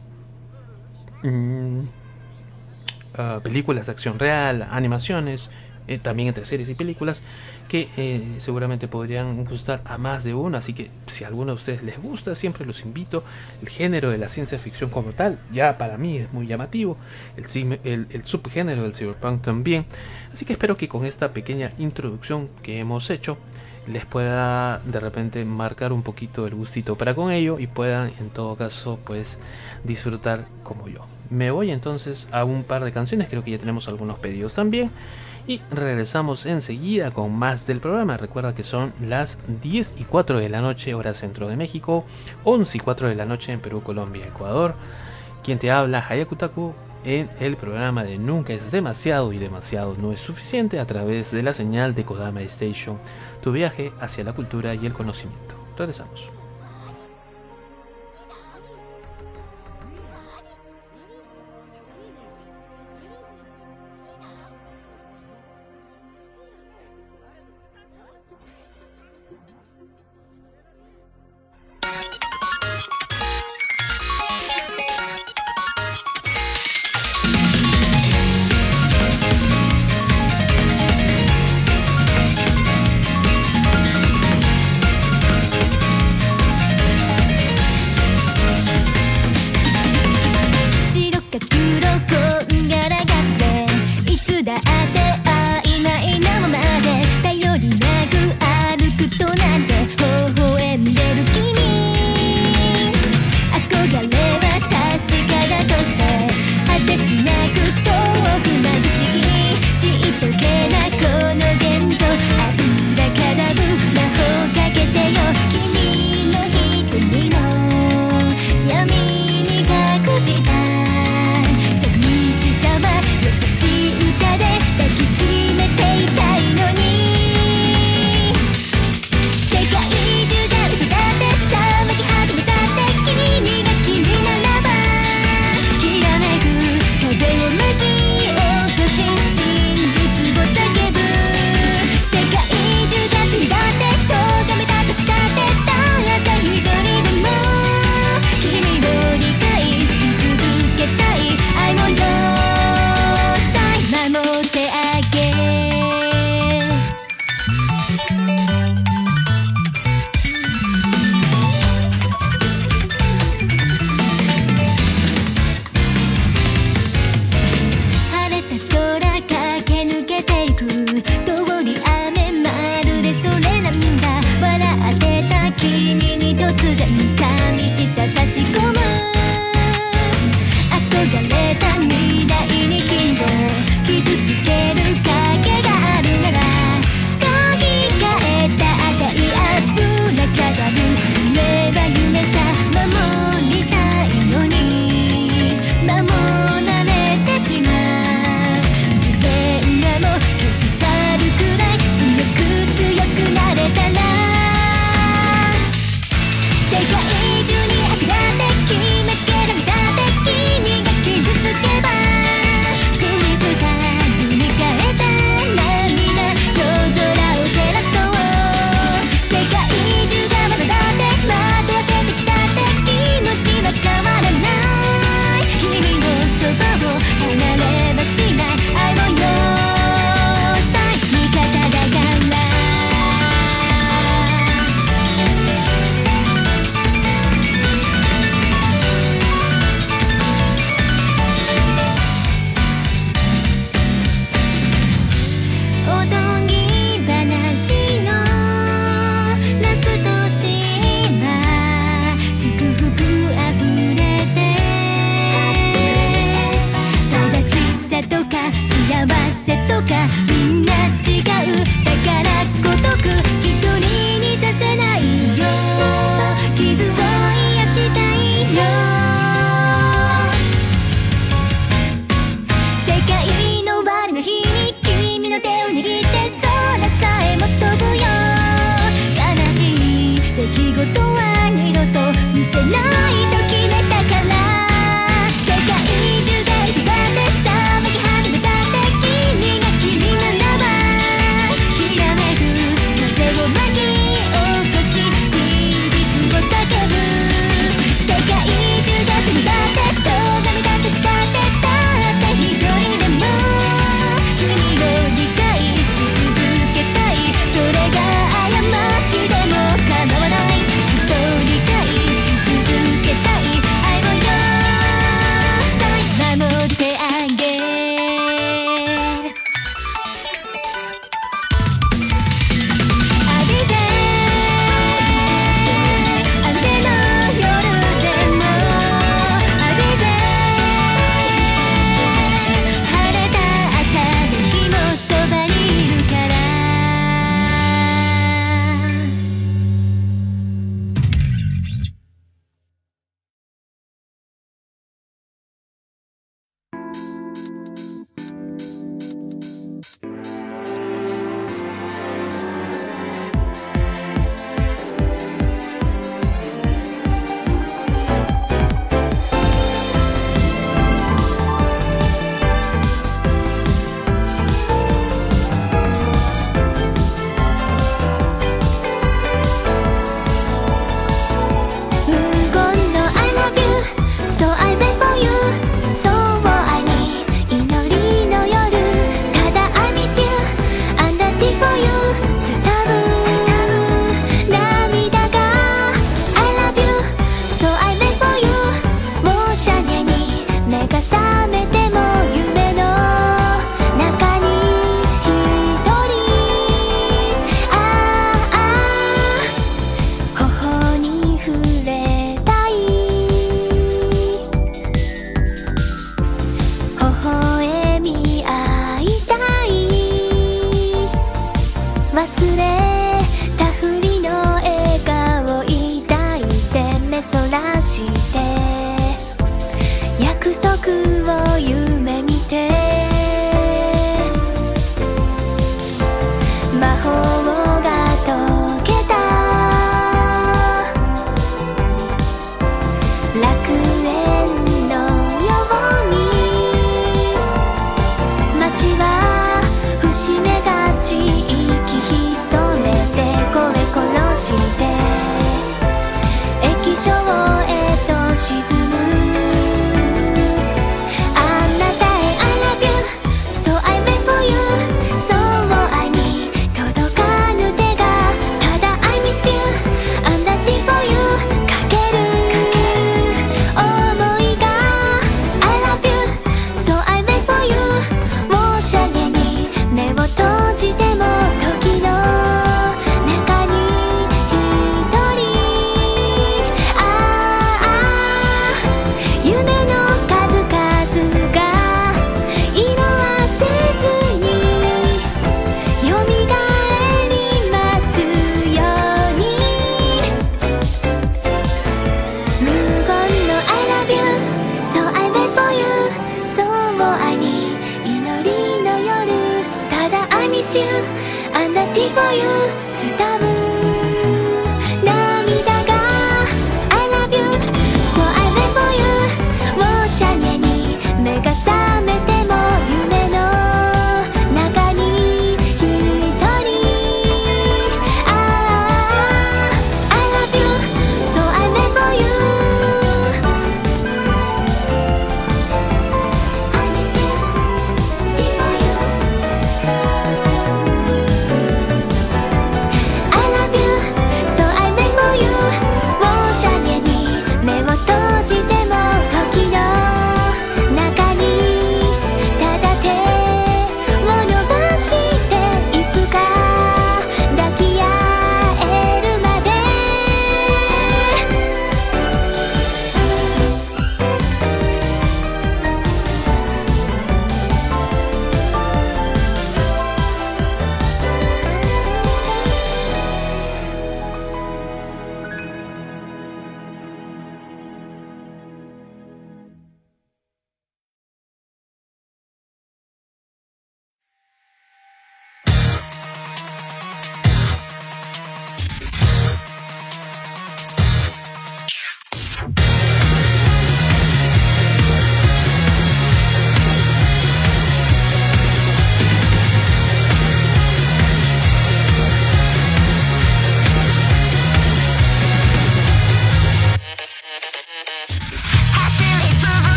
mmm, uh, películas de acción real, animaciones eh, también entre series y películas, que eh, seguramente podrían gustar a más de uno. Así que si alguno de ustedes les gusta, siempre los invito. El género de la ciencia ficción como tal, ya para mí es muy llamativo. El, el, el subgénero del cyberpunk también. Así que espero que con esta pequeña introducción que hemos hecho, les pueda de repente marcar un poquito el gustito para con ello y puedan en todo caso pues disfrutar como yo. Me voy entonces a un par de canciones, creo que ya tenemos algunos pedidos también. Y regresamos enseguida con más del programa. Recuerda que son las 10 y 4 de la noche, hora centro de México, 11 y 4 de la noche en Perú, Colombia, Ecuador. Quien te habla, Hayakutaku, en el programa de Nunca es demasiado y demasiado no es suficiente a través de la señal de Kodama Station, tu viaje hacia la cultura y el conocimiento. Regresamos.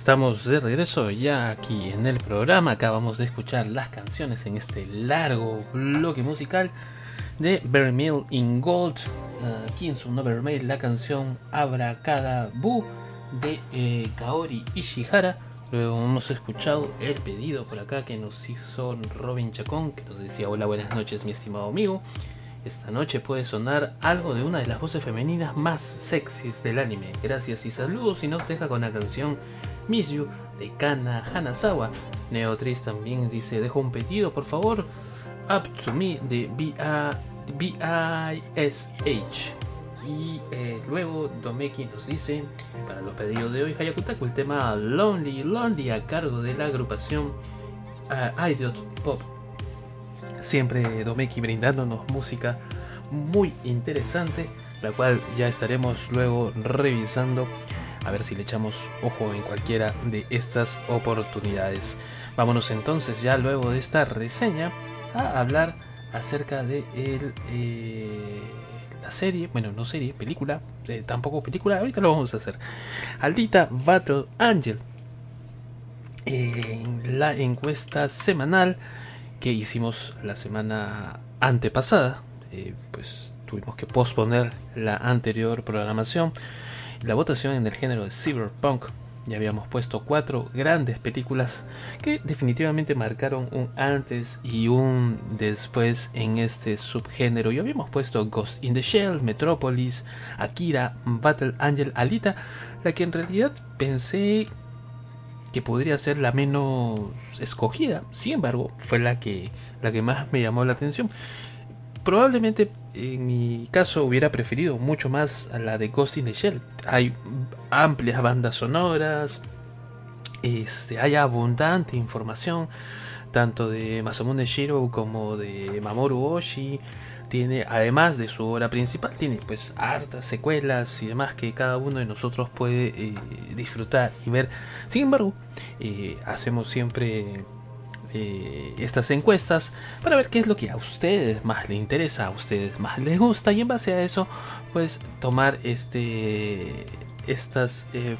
Estamos de regreso ya aquí en el programa. Acabamos de escuchar las canciones en este largo bloque musical de Mill in Gold. aquí en su Mail la canción Abracada Bu de eh, Kaori Ishihara. Luego hemos escuchado el pedido por acá que nos hizo Robin Chacón, que nos decía: Hola, buenas noches, mi estimado amigo. Esta noche puede sonar algo de una de las voces femeninas más sexys del anime. Gracias y saludos y nos deja con la canción Miss You de Kana Hanazawa. Neotris también dice, dejo un pedido por favor. Up to Me de B.I.S.H. Y eh, luego Domeki nos dice, para los pedidos de hoy, Hayakutaku, el tema Lonely Lonely a cargo de la agrupación uh, Idiot Pop. Siempre Domeki brindándonos música muy interesante, la cual ya estaremos luego revisando a ver si le echamos ojo en cualquiera de estas oportunidades. Vámonos entonces ya luego de esta reseña a hablar acerca de el, eh, la serie, bueno, no serie, película, eh, tampoco película, ahorita lo vamos a hacer. Aldita Battle Angel. En la encuesta semanal que hicimos la semana antepasada, eh, pues tuvimos que posponer la anterior programación la votación en el género de cyberpunk. Ya habíamos puesto cuatro grandes películas que definitivamente marcaron un antes y un después en este subgénero. Y habíamos puesto Ghost in the Shell, Metropolis, Akira, Battle Angel, Alita, la que en realidad pensé que podría ser la menos escogida. Sin embargo, fue la que, la que más me llamó la atención. Probablemente en mi caso hubiera preferido mucho más a la de Ghost in the Shell. Hay amplias bandas sonoras, este, hay abundante información tanto de Masamune Shiro como de Mamoru Oshii tiene además de su obra principal tiene pues hartas secuelas y demás que cada uno de nosotros puede eh, disfrutar y ver sin embargo eh, hacemos siempre eh, estas encuestas para ver qué es lo que a ustedes más les interesa a ustedes más les gusta y en base a eso pues tomar este estas em,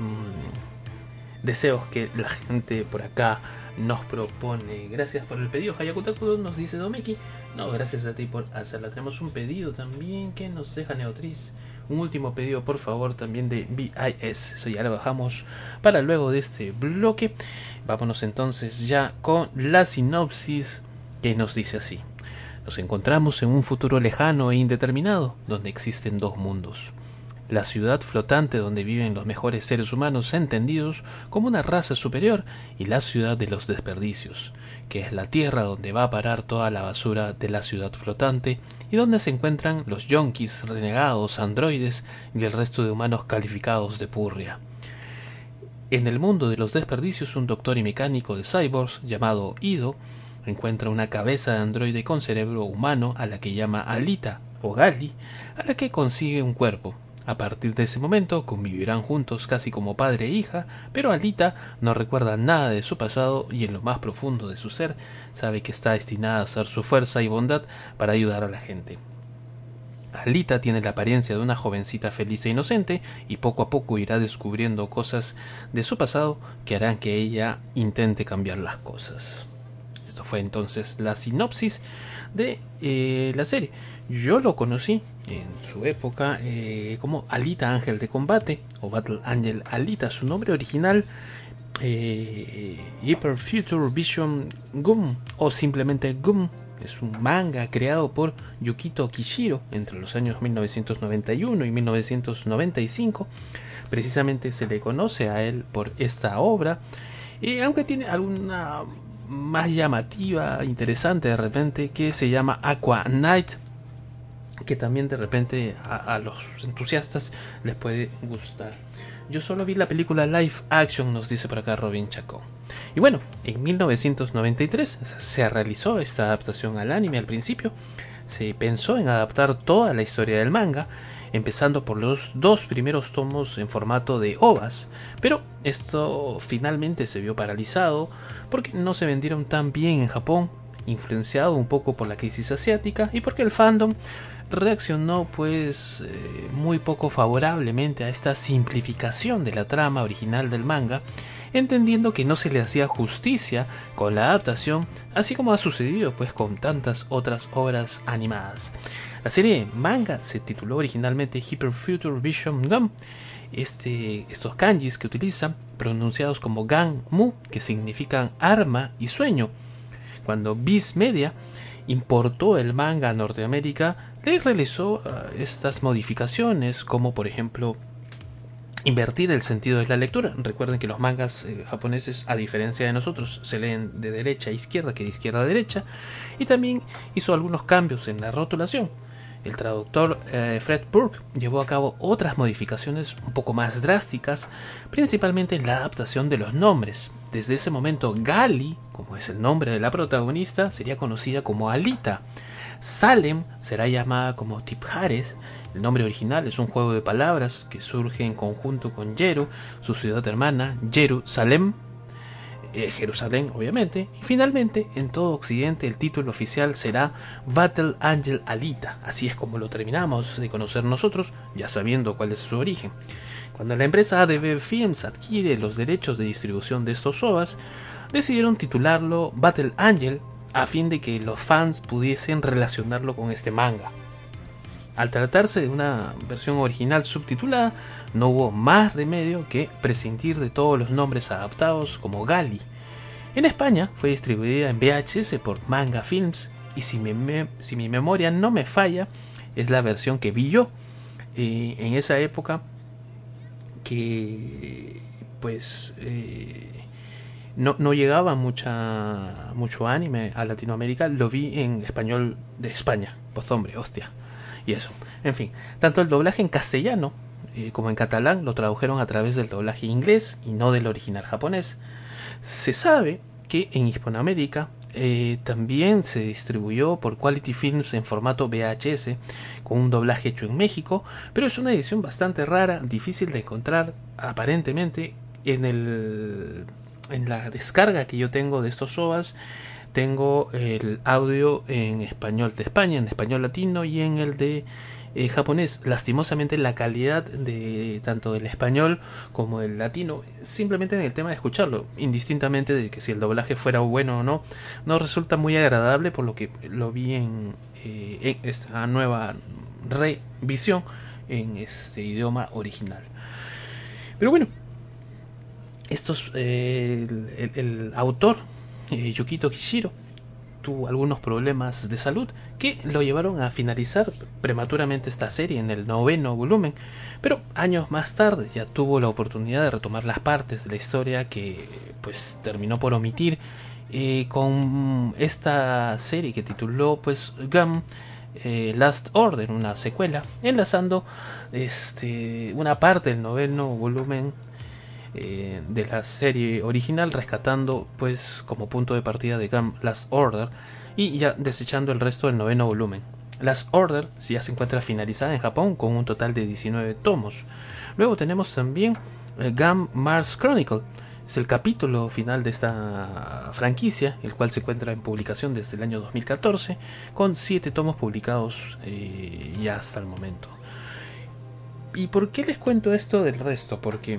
deseos que la gente por acá nos propone. Gracias por el pedido, Hayakutakudo, nos dice Domeki. No, gracias a ti por hacerla. Tenemos un pedido también que nos deja Neotriz. Un último pedido, por favor, también de BIS. Eso ya lo bajamos para luego de este bloque. Vámonos entonces ya con la sinopsis que nos dice así. Nos encontramos en un futuro lejano e indeterminado, donde existen dos mundos la ciudad flotante donde viven los mejores seres humanos entendidos como una raza superior y la ciudad de los desperdicios, que es la tierra donde va a parar toda la basura de la ciudad flotante y donde se encuentran los yonkis, renegados, androides y el resto de humanos calificados de purria. En el mundo de los desperdicios, un doctor y mecánico de cyborgs llamado Ido encuentra una cabeza de androide con cerebro humano a la que llama Alita o Gali, a la que consigue un cuerpo, a partir de ese momento convivirán juntos casi como padre e hija, pero Alita no recuerda nada de su pasado y en lo más profundo de su ser sabe que está destinada a ser su fuerza y bondad para ayudar a la gente. Alita tiene la apariencia de una jovencita feliz e inocente y poco a poco irá descubriendo cosas de su pasado que harán que ella intente cambiar las cosas. Esto fue entonces la sinopsis de eh, la serie. Yo lo conocí en su época eh, como Alita Ángel de Combate o Battle Angel Alita, su nombre original eh, Hyper Future Vision Gum o simplemente Gum. Es un manga creado por Yukito Kishiro entre los años 1991 y 1995. Precisamente se le conoce a él por esta obra. Y aunque tiene alguna más llamativa, interesante de repente, que se llama Aqua Night que también de repente a, los entusiastas les puede gustar. Yo solo vi la película Live Action, nos dice por acá Robin Chacón. Y bueno, en 1993 se realizó esta adaptación al anime al principio. Se pensó en adaptar toda la historia del manga, empezando por los dos primeros tomos en formato de ovas, pero esto finalmente se vio paralizado porque no se vendieron tan bien en Japón, influenciado un poco por la crisis asiática y porque el fandom reaccionó pues eh, muy poco favorablemente a esta simplificación de la trama original del manga, entendiendo que no se le hacía justicia con la adaptación, así como ha sucedido pues con tantas otras obras animadas. La serie manga se tituló originalmente Hyper Future Vision Gum. Este, estos kanjis que utilizan, pronunciados como Gan Mu, que significan arma y sueño. Cuando Viz Media importó el manga a Norteamérica, le realizó uh, estas modificaciones, como por ejemplo invertir el sentido de la lectura. Recuerden que los mangas eh, japoneses, a diferencia de nosotros, se leen de derecha a izquierda que de izquierda a derecha, y también hizo algunos cambios en la rotulación. El traductor eh, Fred Burke llevó a cabo otras modificaciones un poco más drásticas, principalmente en la adaptación de los nombres. Desde ese momento, Gali, como es el nombre de la protagonista, sería conocida como Alita. Salem será llamada como Tiphares. El nombre original es un juego de palabras que surge en conjunto con Yeru, su ciudad hermana, Jerusalem, eh, Jerusalén obviamente, y finalmente en todo Occidente el título oficial será Battle Angel Alita, así es como lo terminamos de conocer nosotros, ya sabiendo cuál es su origen. Cuando la empresa ADB Films adquiere los derechos de distribución de estos OVAs, decidieron titularlo Battle Angel a fin de que los fans pudiesen relacionarlo con este manga. Al tratarse de una versión original subtitulada, no hubo más remedio que prescindir de todos los nombres adaptados como Gali. En España fue distribuida en VHS por Manga Films y si mi, memoria no me falla, es la versión que vi yo eh, en esa época que pues eh, no, llegaba mucha, mucho anime a Latinoamérica, lo vi en español de España, pues hombre, hostia. Y eso. En fin, tanto el doblaje en castellano eh, como en catalán lo tradujeron a través del doblaje inglés y no del original japonés. Se sabe que en Hispanoamérica eh, también se distribuyó por Quality Films en formato VHS con un doblaje hecho en México, pero es una edición bastante rara, difícil de encontrar aparentemente en el en la descarga que yo tengo de estos OVAs tengo el audio en español de España, en español latino y en el de eh, japonés. Lastimosamente la calidad de tanto del español como del latino, simplemente en el tema de escucharlo, indistintamente de que si el doblaje fuera bueno o no, no resulta muy agradable por lo que lo vi en, eh, en esta nueva revisión en este idioma original. Pero bueno, estos, eh, el, autor, eh, Yukito Kishiro, tuvo algunos problemas de salud que lo llevaron a finalizar prematuramente esta serie en el noveno volumen, pero años más tarde ya tuvo la oportunidad de retomar las partes de la historia que pues terminó por omitir eh, con esta serie que tituló pues Gum Last Order, una secuela, enlazando este, una parte del noveno volumen eh, de la serie original, rescatando pues como punto de partida de Gum Last Order y ya desechando el resto del noveno volumen. Last Order ya se encuentra finalizada en Japón con un total de 19 tomos. Luego tenemos también eh, Gum Mars Chronicle, es el capítulo final de esta franquicia, el cual se encuentra en publicación desde el año 2014, con 7 tomos publicados eh, ya hasta el momento. ¿Y por qué les cuento esto del resto? Porque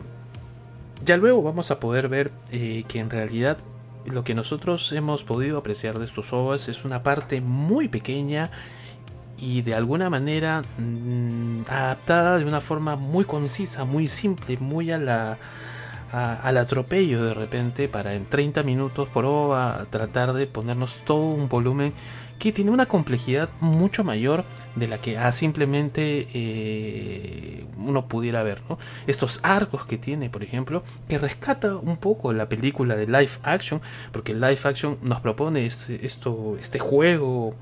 ya luego vamos a poder ver eh, que en realidad lo que nosotros hemos podido apreciar de estos ovas es una parte muy pequeña y de alguna manera mmm, adaptada de una forma muy concisa, muy simple, muy a la a, al atropello de repente para en 30 minutos por ova tratar de ponernos todo un volumen que tiene una complejidad mucho mayor de la que a simplemente eh, uno pudiera ver. ¿no? Estos arcos que tiene, por ejemplo, que rescata un poco la película de live action, porque live action nos propone este, esto, este juego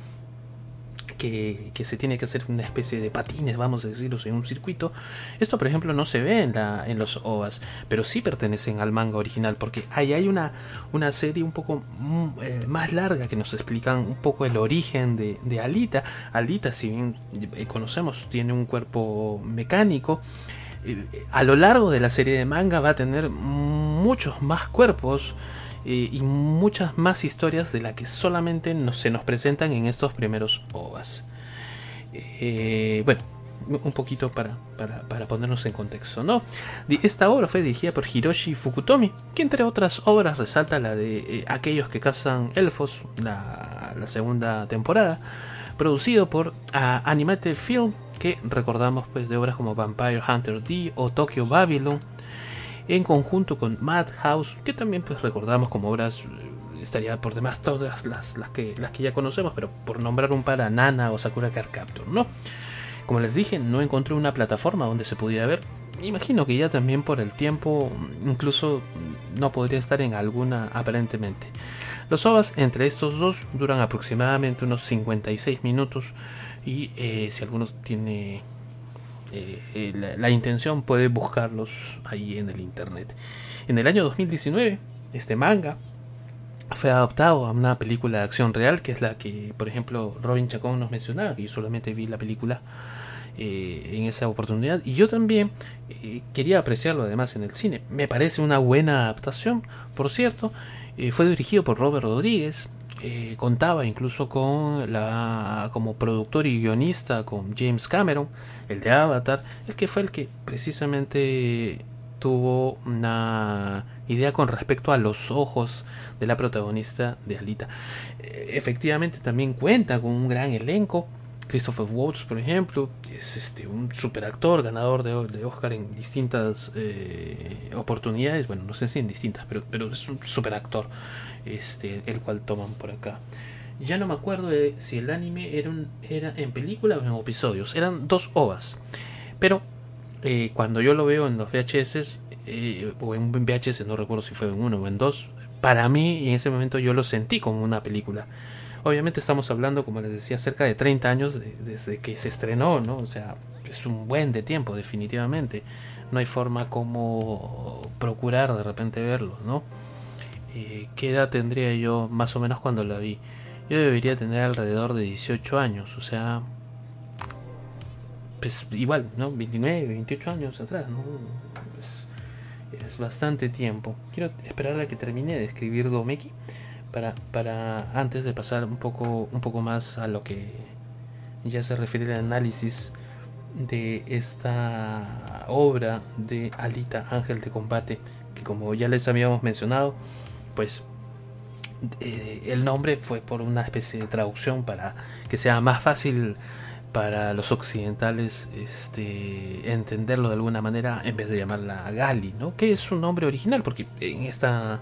que, se tiene que hacer una especie de patines, vamos a decirlo, en un circuito. Esto, por ejemplo, no se ve en, los OVAs, pero sí pertenecen al manga original, porque ahí hay una, una serie un poco mm, eh, más larga que nos explican un poco el origen de, de Alita. Alita, si bien eh, conocemos, tiene un cuerpo mecánico. Eh, a lo largo de la serie de manga va a tener muchos más cuerpos eh, y muchas más historias de las que solamente nos, se nos presentan en estos primeros OVAs. Eh, bueno, un poquito para, para, para, ponernos en contexto, ¿no? Esta obra fue dirigida por Hiroshi Fukutomi, que entre otras obras resalta la de eh, Aquellos que cazan elfos, la, segunda temporada, producido por uh, Animated Film, que recordamos pues de obras como Vampire Hunter D o Tokyo Babylon, en conjunto con Madhouse, que también pues recordamos como obras estaría por demás todas las, las, que, las que ya conocemos, pero por nombrar un par a Nana o Sakura Card Captor, ¿no? Como les dije, no encontré una plataforma donde se pudiera ver. Imagino que ya también por el tiempo, incluso no podría estar en alguna aparentemente. Los OVAs entre estos dos duran aproximadamente unos 56 minutos y eh, si alguno tiene eh, la, la, intención puede buscarlos ahí en el internet. En el año 2019, este manga fue adaptado a una película de acción real, que es la que, por ejemplo, Robin Chacón nos mencionaba, que yo solamente vi la película eh, en esa oportunidad, y yo también eh, quería apreciarlo además en el cine. Me parece una buena adaptación, por cierto. Eh, fue dirigido por Robert Rodríguez, eh, contaba incluso con la como productor y guionista con James Cameron, el de Avatar, el que fue el que precisamente tuvo una idea con respecto a los ojos de la protagonista de Alita. Eh, efectivamente también cuenta con un gran elenco. Christopher Waltz, por ejemplo, es este un super actor, ganador de, Oscar en distintas eh, oportunidades. Bueno, no sé si en distintas, pero, pero es un super actor este, el cual toman por acá. Ya no me acuerdo si el anime era, un, era en película o en episodios. Eran dos ovas. Pero eh, cuando yo lo veo en los VHS, eh, o en un VHS, no recuerdo si fue en uno o en dos, para mí en ese momento yo lo sentí como una película. Obviamente estamos hablando, como les decía, cerca de 30 años de, desde que se estrenó, ¿no? O sea, es un buen de tiempo, definitivamente. No hay forma como procurar de repente verlo, ¿no? Eh, ¿Qué edad tendría yo más o menos cuando la vi? Yo debería tener alrededor de 18 años, o sea, pues igual, ¿no? 29, 28 años atrás, ¿no? Pues, es bastante tiempo. Quiero esperar a que termine de escribir Domeki para, para antes de pasar un poco, un poco más a lo que ya se refiere al análisis de esta obra de Alita Ángel de Combate, que como ya les habíamos mencionado, pues eh, el nombre fue por una especie de traducción para que sea más fácil para los occidentales este, entenderlo de alguna manera en vez de llamarla Gali, ¿no? que es un nombre original, porque en esta,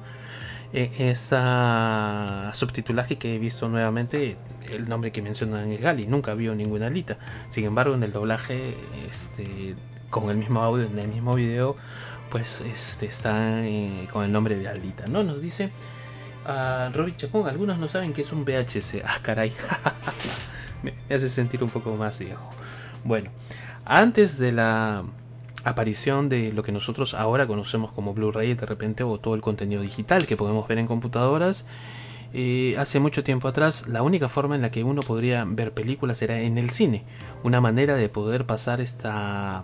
en esta subtitulaje que he visto nuevamente, el nombre que mencionan es Gali, nunca vio ninguna alita. Sin embargo, en el doblaje, este, con el mismo audio, en el mismo video, pues este, está eh, con el nombre de Alita, ¿no? Nos dice a Robin Chacón, algunos no saben que es un VHS. Ah, caray. me hace sentir un poco más viejo. Bueno, antes de la aparición de lo que nosotros ahora conocemos como Blu-ray de repente o todo el contenido digital que podemos ver en computadoras, eh, hace mucho tiempo atrás la única forma en la que uno podría ver películas era en el cine. Una manera de poder pasar esta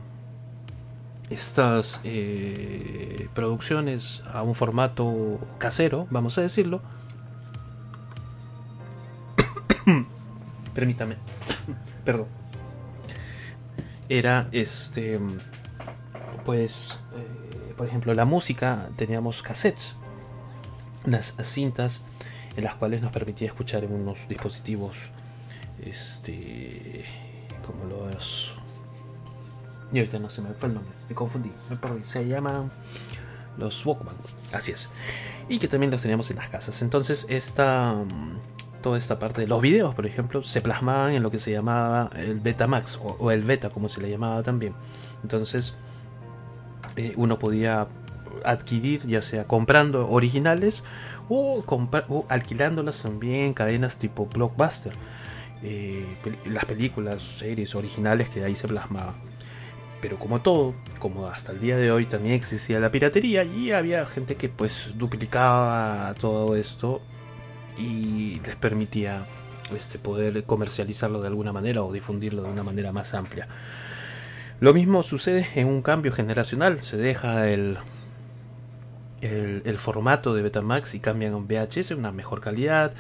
estas eh, producciones a un formato casero, vamos a decirlo. Permítame. Perdón. Era este. Pues. eh, por ejemplo, la música. Teníamos cassettes. Unas cintas. En las cuales nos permitía escuchar en unos dispositivos. Este. Como los. Y ahorita no se me fue el nombre. Me confundí. Me perdí. Se llaman. Los Walkman. Así es. Y que también los teníamos en las casas. Entonces, esta toda esta parte de los videos, por ejemplo, se plasmaban en lo que se llamaba el Betamax o, o el Beta, como se le llamaba también. Entonces, eh, uno podía adquirir, ya sea comprando originales o, alquilándolas también en cadenas tipo Blockbuster. Eh, las películas, series originales que ahí se plasmaban. Pero como todo, como hasta el día de hoy también existía la piratería y había gente que pues duplicaba todo esto y les permitía este, poder comercializarlo de alguna manera o difundirlo de una manera más amplia. Lo mismo sucede en un cambio generacional, se deja el, el, el formato de Betamax y cambian a un VHS, una mejor calidad,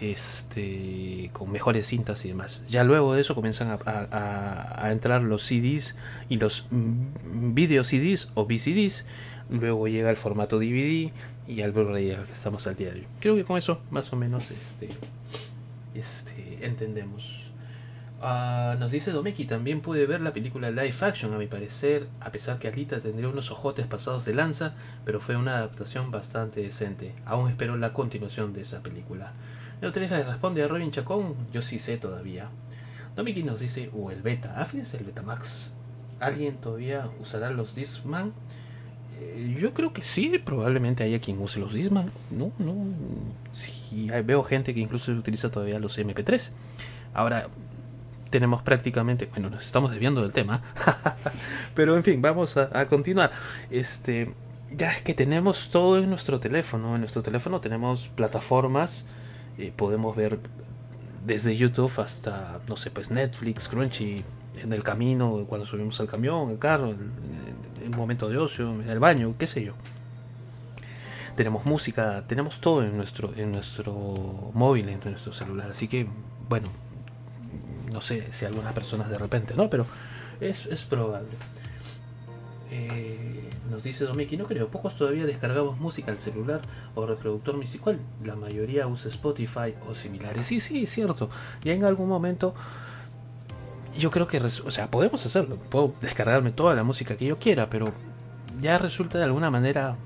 este, con mejores cintas y demás. Ya luego de eso comienzan a, entrar los CDs y los video CDs o VCDs. Luego llega el formato DVD y al Blu-ray al que estamos al día de hoy. Creo que con eso más o menos este, este, entendemos. Ah, nos dice Domeki, también pude ver la película live action, a mi parecer, a pesar que Alita tendría unos ojotes pasados de lanza, pero fue una adaptación bastante decente. Aún espero la continuación de esa película. Neo 3 le responde a Robin Chacón, yo sí sé todavía. Domeki nos dice, o el beta, ah, fíjense el Betamax. ¿Alguien todavía usará los Discman? Eh, yo creo que sí, probablemente haya quien use los Discman. No, no. Sí, veo gente que incluso utiliza todavía los MP3. Ahora, tenemos prácticamente, bueno, nos estamos desviando del tema, pero en fin, vamos a, a continuar. Este, ya es que tenemos todo en nuestro teléfono. En nuestro teléfono tenemos plataformas, eh, podemos ver desde YouTube hasta, no sé, pues Netflix, Crunchy, en el camino, cuando subimos al camión, al carro, en un momento de ocio, en el baño, qué sé yo. Tenemos música, tenemos todo en nuestro, en nuestro móvil, en nuestro celular. Así que, bueno, no sé si algunas personas de repente, ¿no? Pero es, es probable. Eh, nos dice Domeki, no creo, pocos todavía descargamos música al celular o reproductor musical. La mayoría usa Spotify o similares. Sí, sí, es cierto. Ya en algún momento yo creo que, o sea, podemos hacerlo. Puedo descargarme toda la música que yo quiera, pero ya resulta de alguna manera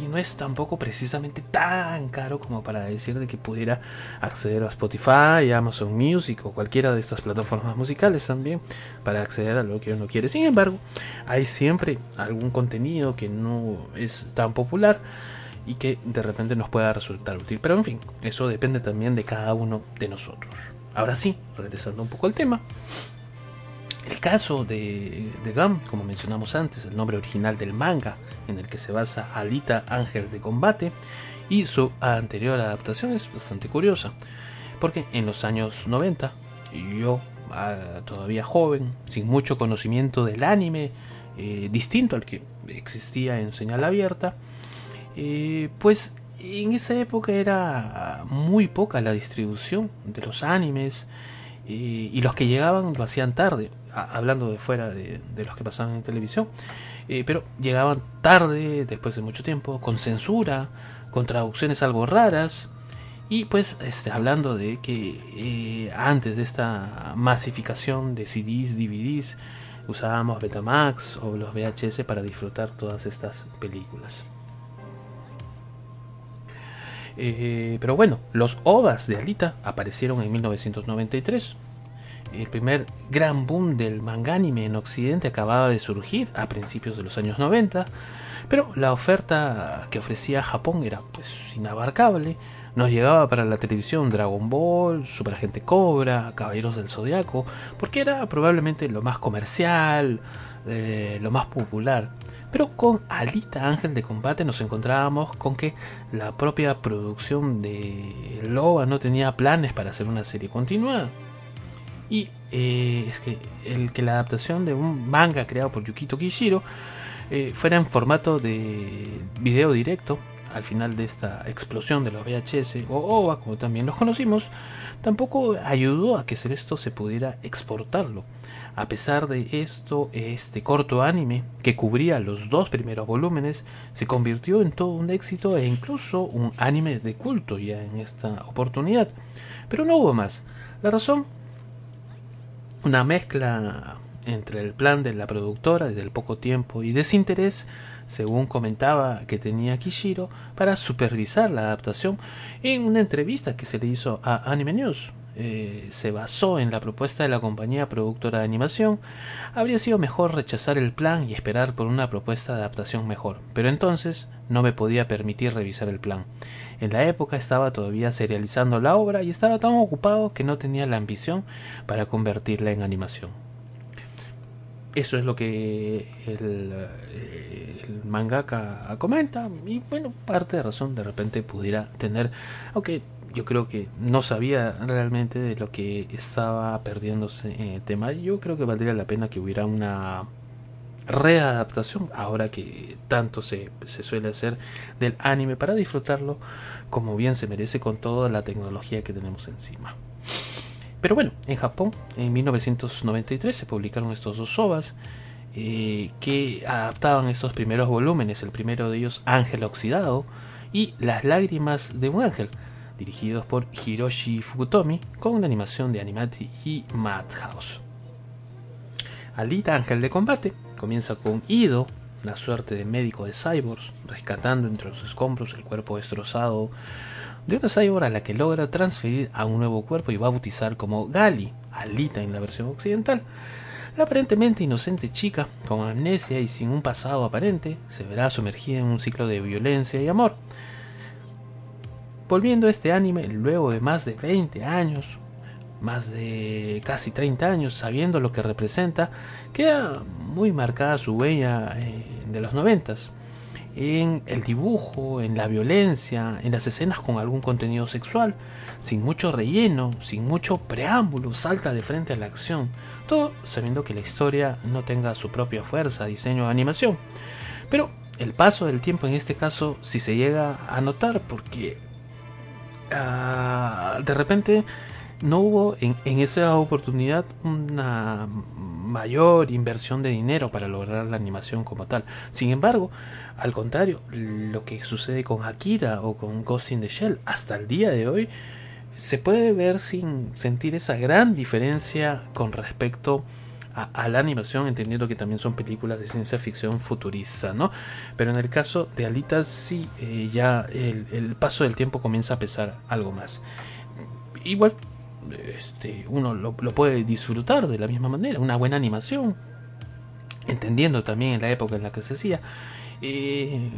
y no es tampoco precisamente tan caro como para decir de que pudiera acceder a Spotify, Amazon Music o cualquiera de estas plataformas musicales también para acceder a lo que uno quiere. Sin embargo, hay siempre algún contenido que no es tan popular y que de repente nos pueda resultar útil. Pero en fin, eso depende también de cada uno de nosotros. Ahora sí, regresando un poco al tema. El caso de, de como mencionamos antes, el nombre original del manga en el que se basa Alita Ángel de Combate, Y su anterior adaptación es bastante curiosa, porque en los años 90, yo ah, todavía joven, sin mucho conocimiento del anime, eh, distinto al que existía en señal abierta, eh, pues en esa época era muy poca la distribución de los animes eh, y los que llegaban lo hacían tarde, hablando de fuera de, los que pasaban en televisión, pero llegaban tarde, después de mucho tiempo, con censura, con traducciones algo raras. Y pues este, hablando de que antes de esta masificación de CDs, DVDs, usábamos Betamax o los VHS para disfrutar todas estas películas. Eh, pero bueno, los OVAs de Alita aparecieron en 1993. El primer gran boom del manga anime en Occidente acababa de surgir a principios de los años 90, pero la oferta que ofrecía Japón era pues inabarcable nos llegaba para la televisión Dragon Ball, Super Agente Cobra, Caballeros del Zodiaco, porque era probablemente lo más comercial, eh, lo más popular. Pero con Alita Ángel de Combate nos encontrábamos con que la propia producción de Loba no tenía planes para hacer una serie continuada. Y eh, es que el que la adaptación de un manga creado por Yukito Kishiro eh, fuera en formato de video directo al final de esta explosión de los VHS o OVA, como también los conocimos, tampoco ayudó a que esto se pudiera exportarlo. A pesar de esto, este corto anime, que cubría los dos primeros volúmenes, se convirtió en todo un éxito e incluso un anime de culto ya en esta oportunidad. Pero no hubo más. La razón, una mezcla entre el plan de la productora y del poco tiempo y desinterés según comentaba que tenía Kishiro, para supervisar la adaptación en una entrevista que se le hizo a Anime News. Eh, se basó en la propuesta de la compañía productora de animación, habría sido mejor rechazar el plan y esperar por una propuesta de adaptación mejor, pero entonces no me podía permitir revisar el plan. En la época estaba todavía serializando la obra y estaba tan ocupado que no tenía la ambición para convertirla en animación. Eso es lo que el, el, mangaka comenta y bueno, parte de razón de repente pudiera tener, aunque yo creo que no sabía realmente de lo que estaba perdiéndose en el tema, yo creo que valdría la pena que hubiera una readaptación ahora que tanto se, suele hacer del anime para disfrutarlo como bien se merece con toda la tecnología que tenemos encima. Pero bueno, en Japón en 1993 se publicaron estos dos ovas eh, que adaptaban estos primeros volúmenes, el primero de ellos Ángel Oxidado y Las lágrimas de un ángel, dirigidos por Hiroshi Fukutomi con una animación de Animati y Madhouse. Alita Ángel de Combate comienza con Ido, una suerte de médico de cyborgs, rescatando entre los escombros el cuerpo destrozado de una cyborg a la que logra transferir a un nuevo cuerpo y bautizar como Gali, Alita en la versión occidental. La aparentemente inocente chica, con amnesia y sin un pasado aparente, se verá sumergida en un ciclo de violencia y amor. Volviendo a este anime, luego de más de 20 años, más de casi 30 años, sabiendo lo que representa, queda muy marcada su huella eh, de los noventas en el dibujo, en la violencia, en las escenas con algún contenido sexual, sin mucho relleno, sin mucho preámbulo, salta de frente a la acción, todo sabiendo que la historia no tenga su propia fuerza, diseño o animación. Pero el paso del tiempo en este caso si se llega a notar porque ah, de repente no hubo en, en, esa oportunidad una mayor inversión de dinero para lograr la animación como tal. Sin embargo, al contrario, lo que sucede con Akira o con Ghost in the Shell hasta el día de hoy se puede ver sin sentir esa gran diferencia con respecto a, la animación, entendiendo que también son películas de ciencia ficción futurista, ¿no? Pero en el caso de Alita sí, eh, ya el, el, paso del tiempo comienza a pesar algo más. Igual, este, uno lo, puede disfrutar de la misma manera, una buena animación, entendiendo también la época en la que se hacía. Eh,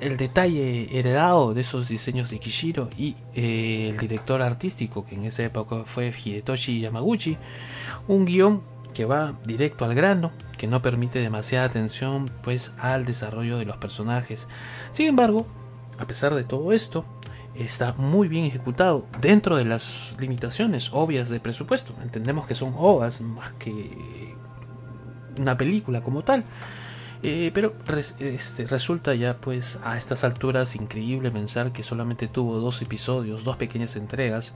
el detalle heredado de esos diseños de Kishiro y eh, el director artístico que en esa época fue Hidetoshi Yamaguchi, un guion que va directo al grano, que no permite demasiada atención pues al desarrollo de los personajes. Sin embargo, a pesar de todo esto, está muy bien ejecutado dentro de las limitaciones obvias de presupuesto. Entendemos que son ovas más que una película como tal. Eh, pero este, resulta ya pues a estas alturas increíble pensar que solamente tuvo dos episodios, dos pequeñas entregas,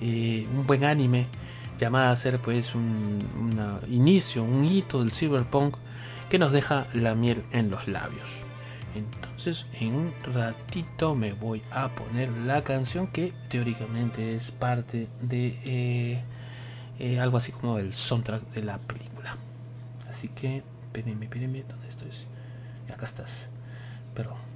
eh, un buen anime llamada a ser pues un inicio, un hito del cyberpunk que nos deja la miel en los labios. Entonces en un ratito me voy a poner la canción que teóricamente es parte de eh, algo así como el soundtrack de la película. Así que, espérenme, espérenme, ¿dónde estoy? Acá estás. Perdón.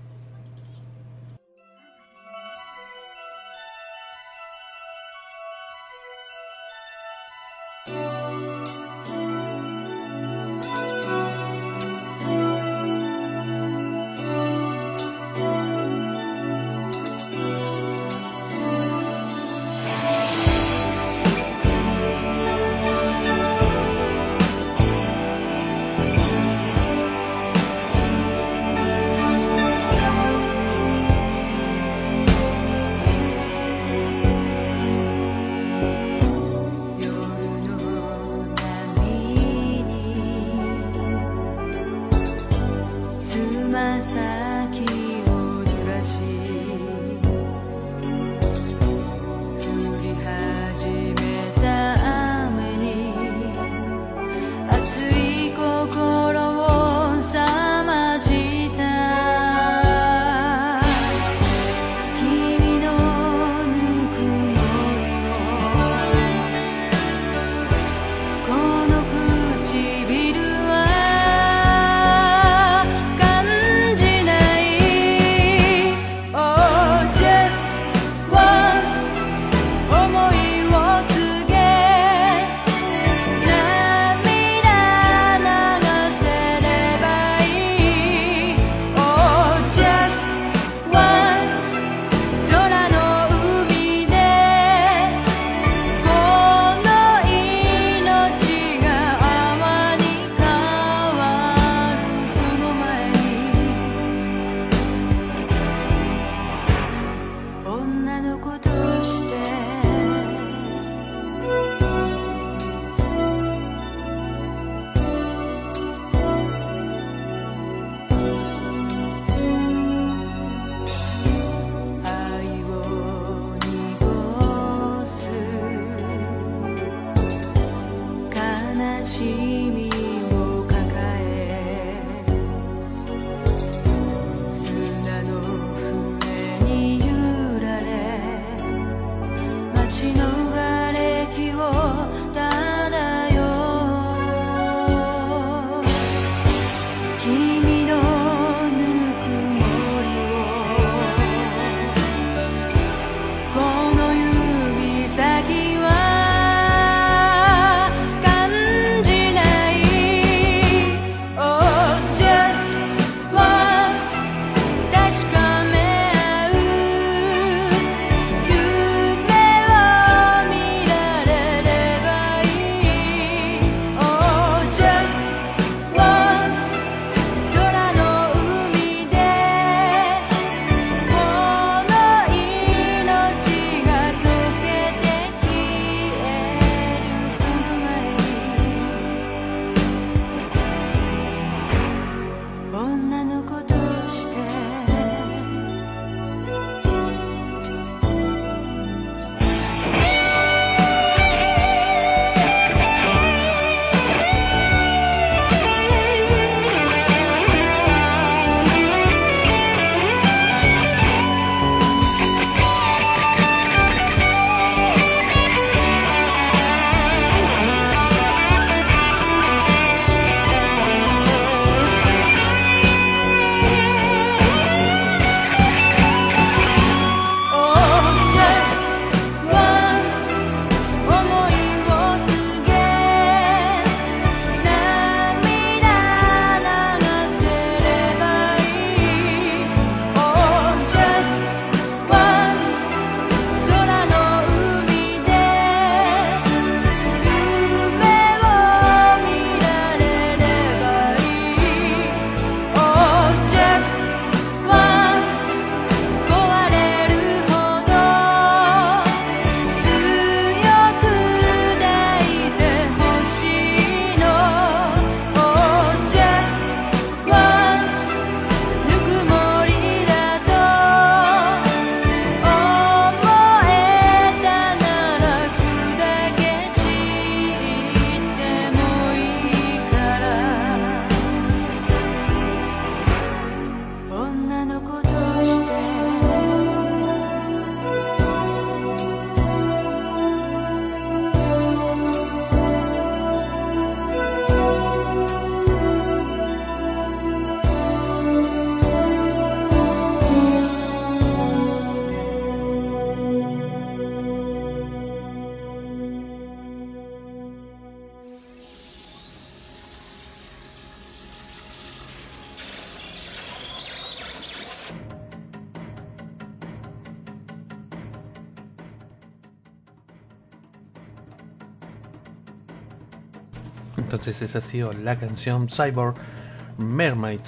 Entonces esa ha sido la canción Cyborg Mermaid.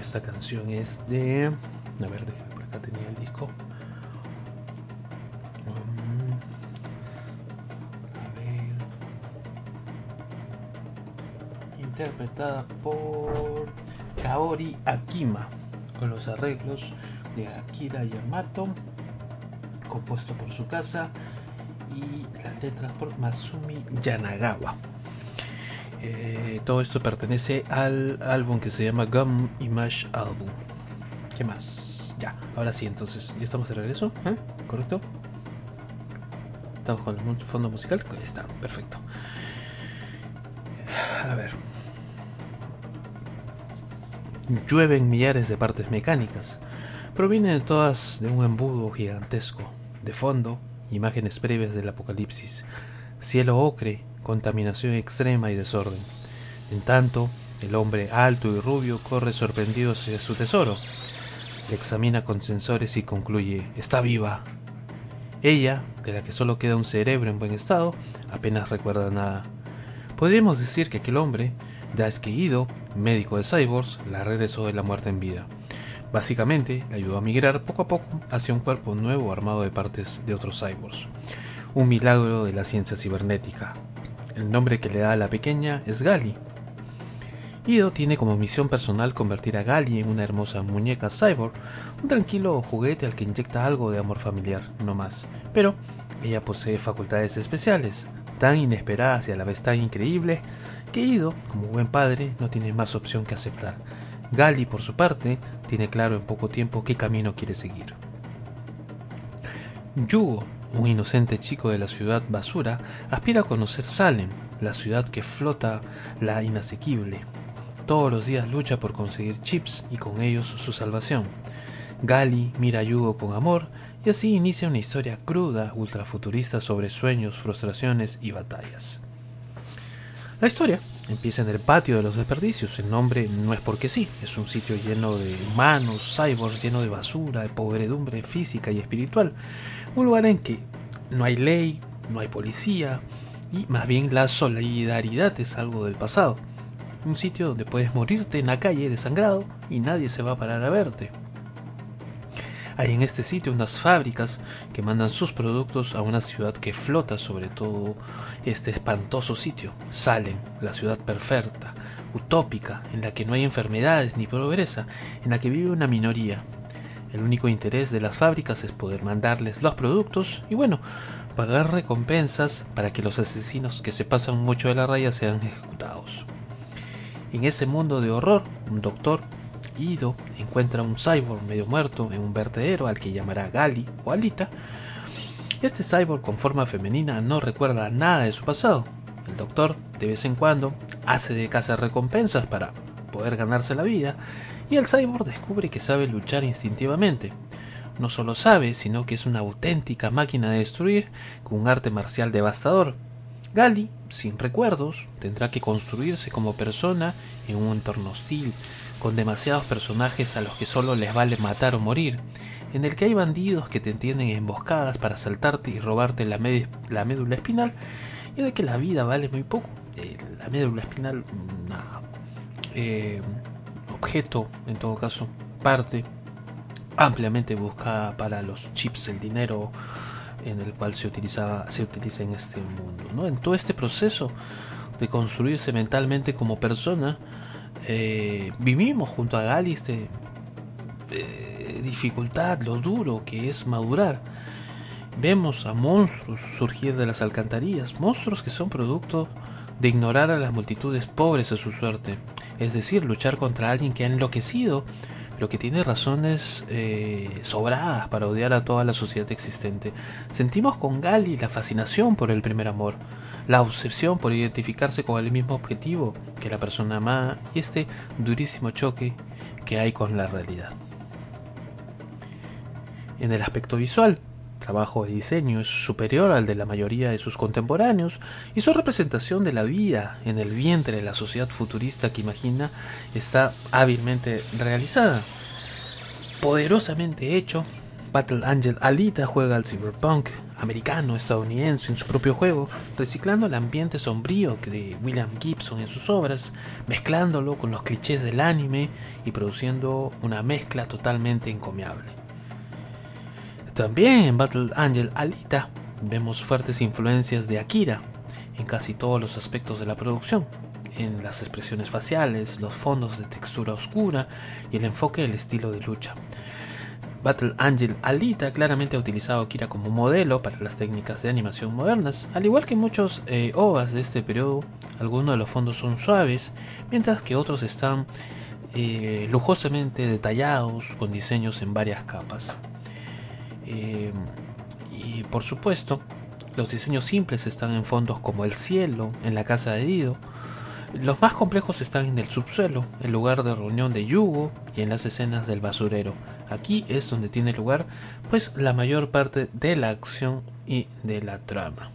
Esta canción es de... A ver, por acá tenía el disco. Mm. Interpretada por Kaori Akima, con los arreglos de Akira Yamato, compuesto por su casa y las letras por Masumi Yanagawa. Eh, todo esto pertenece al álbum que se llama Gum Image Album. ¿Qué más? Ya, ahora sí, entonces, ya estamos de regreso, ¿eh? ¿correcto? Estamos con el fondo musical, está, perfecto. A ver. Llueven millares de partes mecánicas. Provienen todas de un embudo gigantesco. De fondo, imágenes previas del apocalipsis. Cielo ocre, contaminación extrema y desorden. En tanto, el hombre alto y rubio corre sorprendido hacia su tesoro. Le examina con sensores y concluye, está viva. Ella, de la que solo queda un cerebro en buen estado, apenas recuerda nada. Podríamos decir que aquel hombre, Daisuke Ido, médico de cyborgs, la regresó de la muerte en vida. Básicamente, le ayudó a migrar poco a poco hacia un cuerpo nuevo armado de partes de otros cyborgs. Un milagro de la ciencia cibernética. El nombre que le da a la pequeña es Gali. Ido tiene como misión personal convertir a Gali en una hermosa muñeca cyborg, un tranquilo juguete al que inyecta algo de amor familiar, no más. Pero ella posee facultades especiales, tan inesperadas y a la vez tan increíbles, que Ido, como buen padre, no tiene más opción que aceptar. Gali, por su parte, tiene claro en poco tiempo qué camino quiere seguir. Yugo, un inocente chico de la ciudad basura, aspira a conocer Salem, la ciudad que flota la inasequible. Todos los días lucha por conseguir chips y con ellos su salvación. Gali mira a Yugo con amor y así inicia una historia cruda, ultrafuturista sobre sueños, frustraciones y batallas. La historia empieza en el patio de los desperdicios. El nombre no es porque sí, es un sitio lleno de humanos, cyborgs, lleno de basura, de podredumbre física y espiritual. Un lugar en que no hay ley, no hay policía y más bien la solidaridad es algo del pasado. Un sitio donde puedes morirte en la calle desangrado y nadie se va a parar a verte. Hay en este sitio unas fábricas que mandan sus productos a una ciudad que flota sobre todo este espantoso sitio. Salen, la ciudad perfecta, utópica, en la que no hay enfermedades ni pobreza, en la que vive una minoría. El único interés de las fábricas es poder mandarles los productos y bueno, pagar recompensas para que los asesinos que se pasan mucho de la raya sean ejecutados. En ese mundo de horror, un doctor Ido encuentra un cyborg medio muerto en un vertedero al que llamará Gali o Alita. Este cyborg con forma femenina no recuerda nada de su pasado. El doctor, de vez en cuando, hace de casa recompensas para poder ganarse la vida, y el cyborg descubre que sabe luchar instintivamente. No solo sabe, sino que es una auténtica máquina de destruir con un arte marcial devastador. Gali, sin recuerdos, tendrá que construirse como persona en un entorno hostil, con demasiados personajes a los que solo les vale matar o morir, en el que hay bandidos que te tienden emboscadas para asaltarte y robarte la, la médula espinal, y de que la vida vale muy poco. Eh, la médula espinal, eh, objeto, en todo caso, parte ampliamente buscada para los chips, el dinero en el cual se, utilizaba, se utiliza en este mundo. ¿no? En todo este proceso de construirse mentalmente como persona, eh, vivimos junto a Gali eh, dificultad, lo duro que es madurar. Vemos a monstruos surgir de las alcantarillas, monstruos que son producto de ignorar a las multitudes pobres a su suerte, es decir, luchar contra alguien que ha enloquecido, pero que tiene razones eh, sobradas para odiar a toda la sociedad existente. Sentimos con Gali la fascinación por el primer amor, la obsesión por identificarse con el mismo objetivo que la persona amada y este durísimo choque que hay con la realidad. En el aspecto visual, trabajo de diseño es superior al de la mayoría de sus contemporáneos y su representación de la vida en el vientre de la sociedad futurista que imagina está hábilmente realizada. Poderosamente hecho, Battle Angel Alita juega al cyberpunk americano, estadounidense en su propio juego, reciclando el ambiente sombrío de William Gibson en sus obras, mezclándolo con los clichés del anime y produciendo una mezcla totalmente encomiable. También en Battle Angel Alita vemos fuertes influencias de Akira en casi todos los aspectos de la producción, en las expresiones faciales, los fondos de textura oscura y el enfoque del estilo de lucha. Battle Angel Alita claramente ha utilizado Akira como modelo para las técnicas de animación modernas, al igual que muchos eh, OVAs de este periodo, algunos de los fondos son suaves, mientras que otros están eh, lujosamente detallados con diseños en varias capas. Eh, y por supuesto, los diseños simples están en fondos como el cielo, en la casa de Dido. Los más complejos están en el subsuelo, el lugar de reunión de Yugo y en las escenas del basurero. Aquí es donde tiene lugar pues la mayor parte de la acción y de la trama.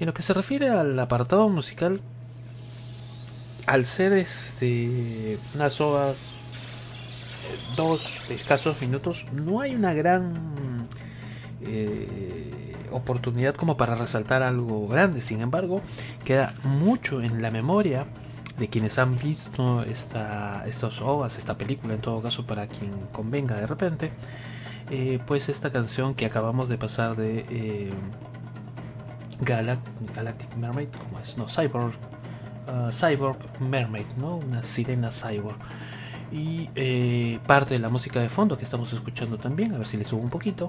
En lo que se refiere al apartado musical, al ser este unas ovas dos escasos minutos, no hay una gran eh, oportunidad como para resaltar algo grande. Sin embargo, queda mucho en la memoria de quienes han visto esta, estos ovas, esta película en todo caso para quien convenga de repente, eh, pues esta canción que acabamos de pasar de eh, Galactic Mermaid, ¿cómo es? No, Cyborg, uh, Mermaid, ¿no? Una sirena cyborg. Y eh, parte de la música de fondo que estamos escuchando también, a ver si le subo un poquito.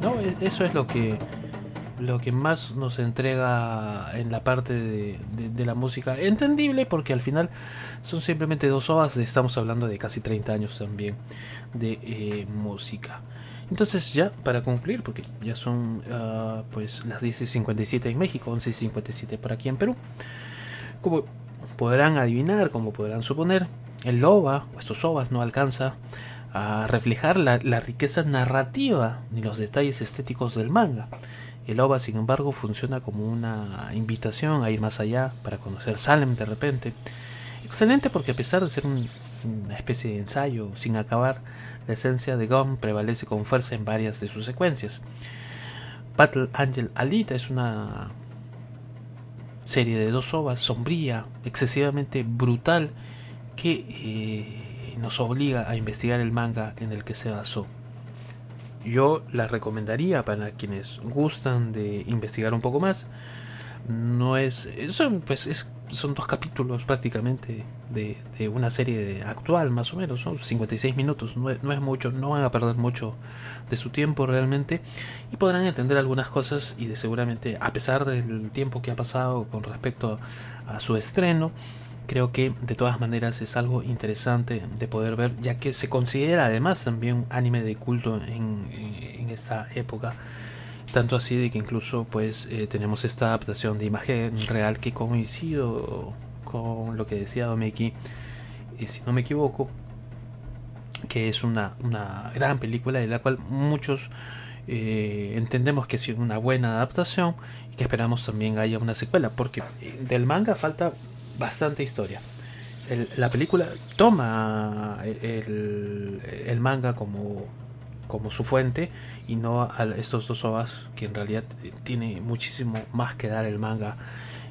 No, e-, eso es lo que lo que más nos entrega en la parte de, de, la música. Entendible porque al final son simplemente dos ovas, estamos hablando de casi 30 años también de eh, música. Entonces ya para concluir, porque ya son uh, pues las 10.57 en México, 11.57 por aquí en Perú. Como podrán adivinar, como podrán suponer, el loba, o estos ovas no alcanza a reflejar la, riqueza narrativa ni los detalles estéticos del manga. El OVA, sin embargo, funciona como una invitación a ir más allá, para conocer Salem de repente. Excelente porque a pesar de ser un, una especie de ensayo sin acabar, la esencia de Gum prevalece con fuerza en varias de sus secuencias. Battle Angel Alita es una serie de dos ovas sombría, excesivamente brutal, que eh, nos obliga a investigar el manga en el que se basó yo la recomendaría para quienes gustan de investigar un poco más. No es, son, pues es, son dos capítulos prácticamente de, de una serie actual, más o menos, son 56 minutos, no es, no es mucho, no van a perder mucho de su tiempo realmente y podrán entender algunas cosas y de seguramente a pesar del tiempo que ha pasado con respecto a su estreno, creo que de todas maneras es algo interesante de poder ver, ya que se considera además también un anime de culto en, en esta época. Tanto así de que incluso pues eh, tenemos esta adaptación de imagen real que coincido con lo que decía Domeki, y si no me equivoco, que es una, una gran película de la cual muchos eh, entendemos que es una buena adaptación y que esperamos también haya una secuela, porque del manga falta bastante historia. la película toma el, el, manga como, como su fuente y no a estos dos ovas que en realidad tiene muchísimo más que dar el manga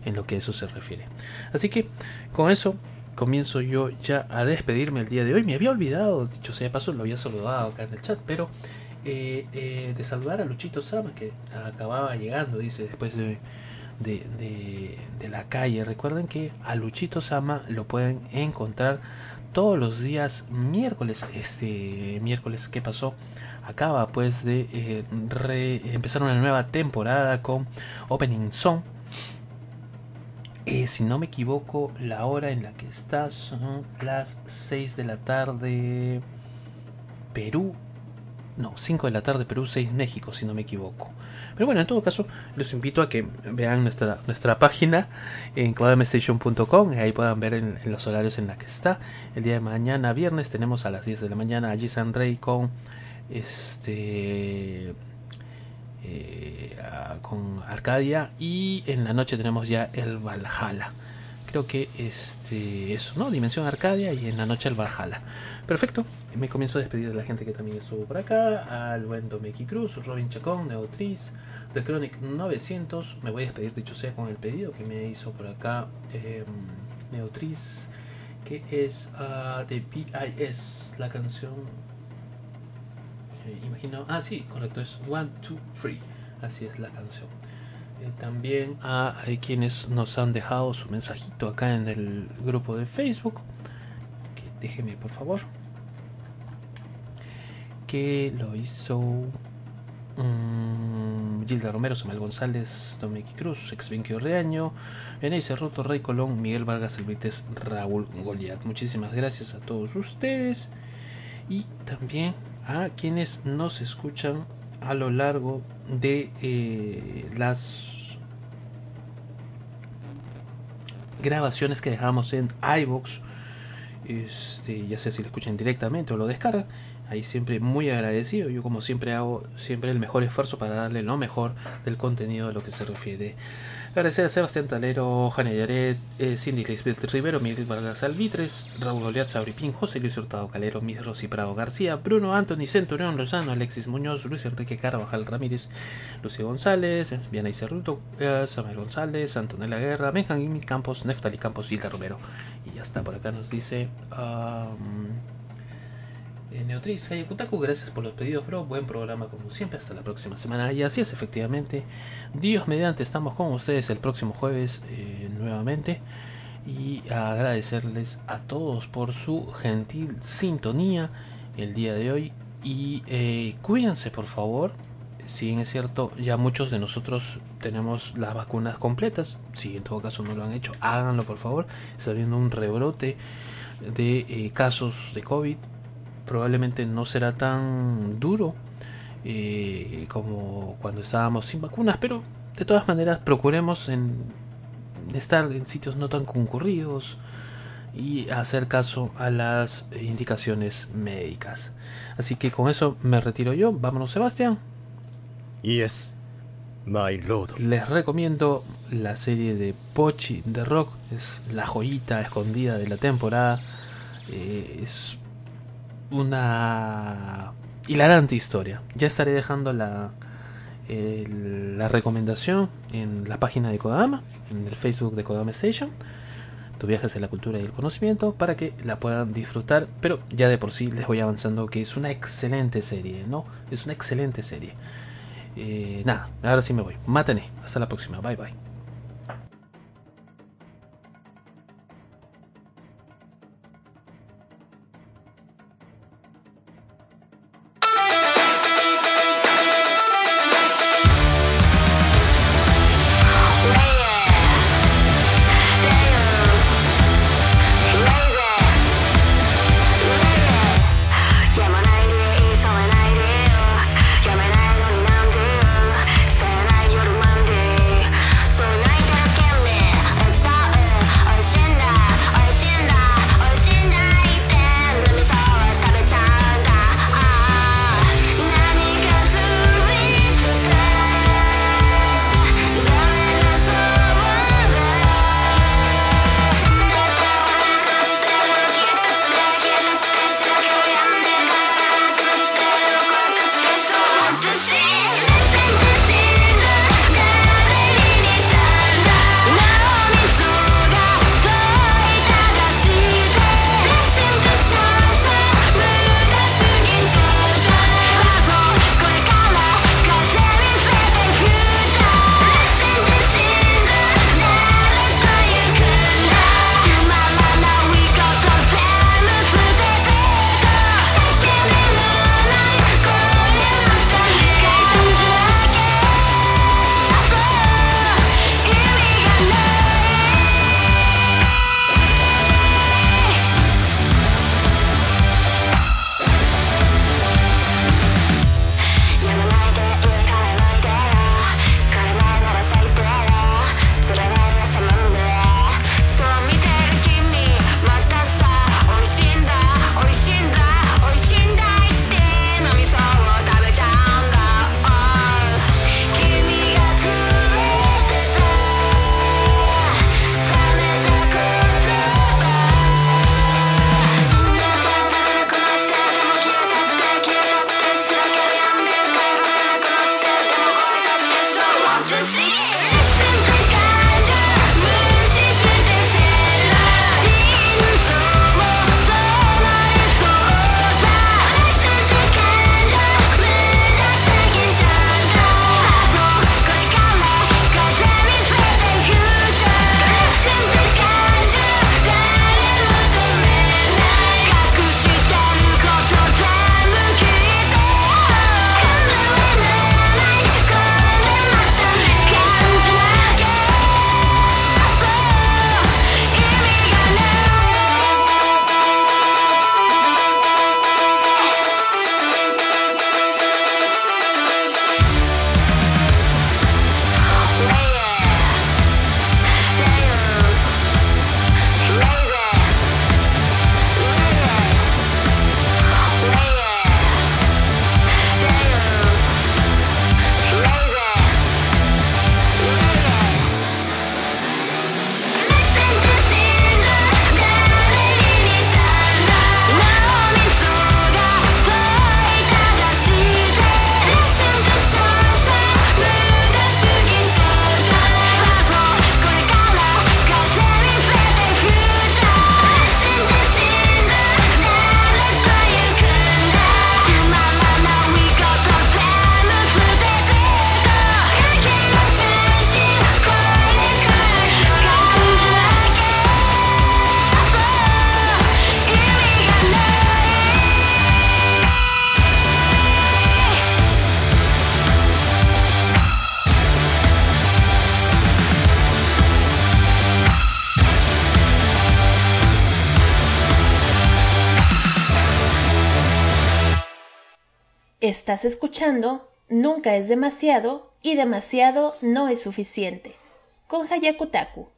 en lo que eso se refiere. Así que con eso comienzo yo ya a despedirme el día de hoy. Me había olvidado, dicho sea de paso, lo había saludado acá en el chat, pero eh, eh, de saludar a Luchito Sama que acababa llegando, dice, después de de, la calle. Recuerden que a Luchito Sama lo pueden encontrar todos los días miércoles. Este miércoles que pasó acaba pues de eh, empezar una nueva temporada con Opening Song. Eh, si no me equivoco, la hora en la que está son las 6 de la tarde Perú. No, 5 de la tarde Perú, 6 México, si no me equivoco. Pero bueno, en todo caso, los invito a que vean nuestra, nuestra página en kodamestation.com. Ahí puedan ver los horarios en la que está. El día de mañana, viernes, tenemos a las 10 de la mañana allí San Rey con este. Eh, con Arcadia. Y en la noche tenemos ya el Valhalla creo que este eso, ¿no? Dimensión Arcadia y en la noche el Valhalla. Perfecto, me comienzo a despedir de la gente que también estuvo por acá, al buen Domeki Cruz, Robin Chacón, Neotriz, The Chronic 900, me voy a despedir dicho sea con el pedido que me hizo por acá eh, Neotriz, que es uh, de PIS, la canción, imagino, ah sí, correcto, es One, Two, Three, así es la canción. Eh, también a, a quienes nos han dejado su mensajito acá en el grupo de Facebook, que déjeme por favor, que lo hizo mm, Gilda Romero, Samuel González, Dominique Cruz, ex Vinquio Reaño, Enei Cerruto, Rey Colón, Miguel Vargas Elvites, Raúl Goliat. Muchísimas gracias a todos ustedes y también a quienes nos escuchan a lo largo de eh, las grabaciones que dejamos en iBox. Este, ya sea si lo escuchan directamente o lo descargan. Ahí siempre muy agradecido. Yo como siempre hago siempre el mejor esfuerzo para darle lo mejor del contenido a lo que se refiere. Agradecer a Sebastián Talero, Jania Yaret, eh, Cindy Lisbeth Rivero, Miguel Vargas Alvitres, Raúl Goliat Sabripín, José Luis Hurtado Calero, Mis Rosy Prado García, Bruno Anthony Centurión Lozano, Alexis Muñoz, Luis Enrique Carvajal Ramírez, Lucía González, Viana y Cerruto, eh, Samuel González, Antonella Guerra, Benjamín Campos, Neftali Campos, Hilda Romero. Y ya está, por acá nos dice... Um, Neotriz, Hayakutaku, gracias por los pedidos, bro. Buen programa como siempre. Hasta la próxima semana. Y así es, efectivamente. Dios mediante, estamos con ustedes el próximo jueves eh, nuevamente. Y agradecerles a todos por su gentil sintonía el día de hoy. Y eh, cuídense, por favor. Si bien es cierto, ya muchos de nosotros tenemos las vacunas completas. Si en todo caso no lo han hecho, háganlo, por favor. Está habiendo un rebrote de eh, casos de COVID probablemente no será tan duro eh, como cuando estábamos sin vacunas, pero de todas maneras procuremos en estar en sitios no tan concurridos y hacer caso a las indicaciones médicas. Así que con eso me retiro yo. Vámonos, Sebastián. Yes, my lord. Les recomiendo la serie de Pochi de Rock. Es la joyita escondida de la temporada. Eh, es una hilarante historia. Ya estaré dejando la, la recomendación en la página de Kodama, en el Facebook de Kodama Station. Tu viaje hacia la cultura y el conocimiento para que la puedan disfrutar. Pero ya de por sí les voy avanzando que es una excelente serie, ¿no? Es una excelente serie. Eh, nada, ahora sí me voy. Mátane. Hasta la próxima. Bye bye. estás escuchando, nunca es demasiado y demasiado no es suficiente. Con Hayakutaku.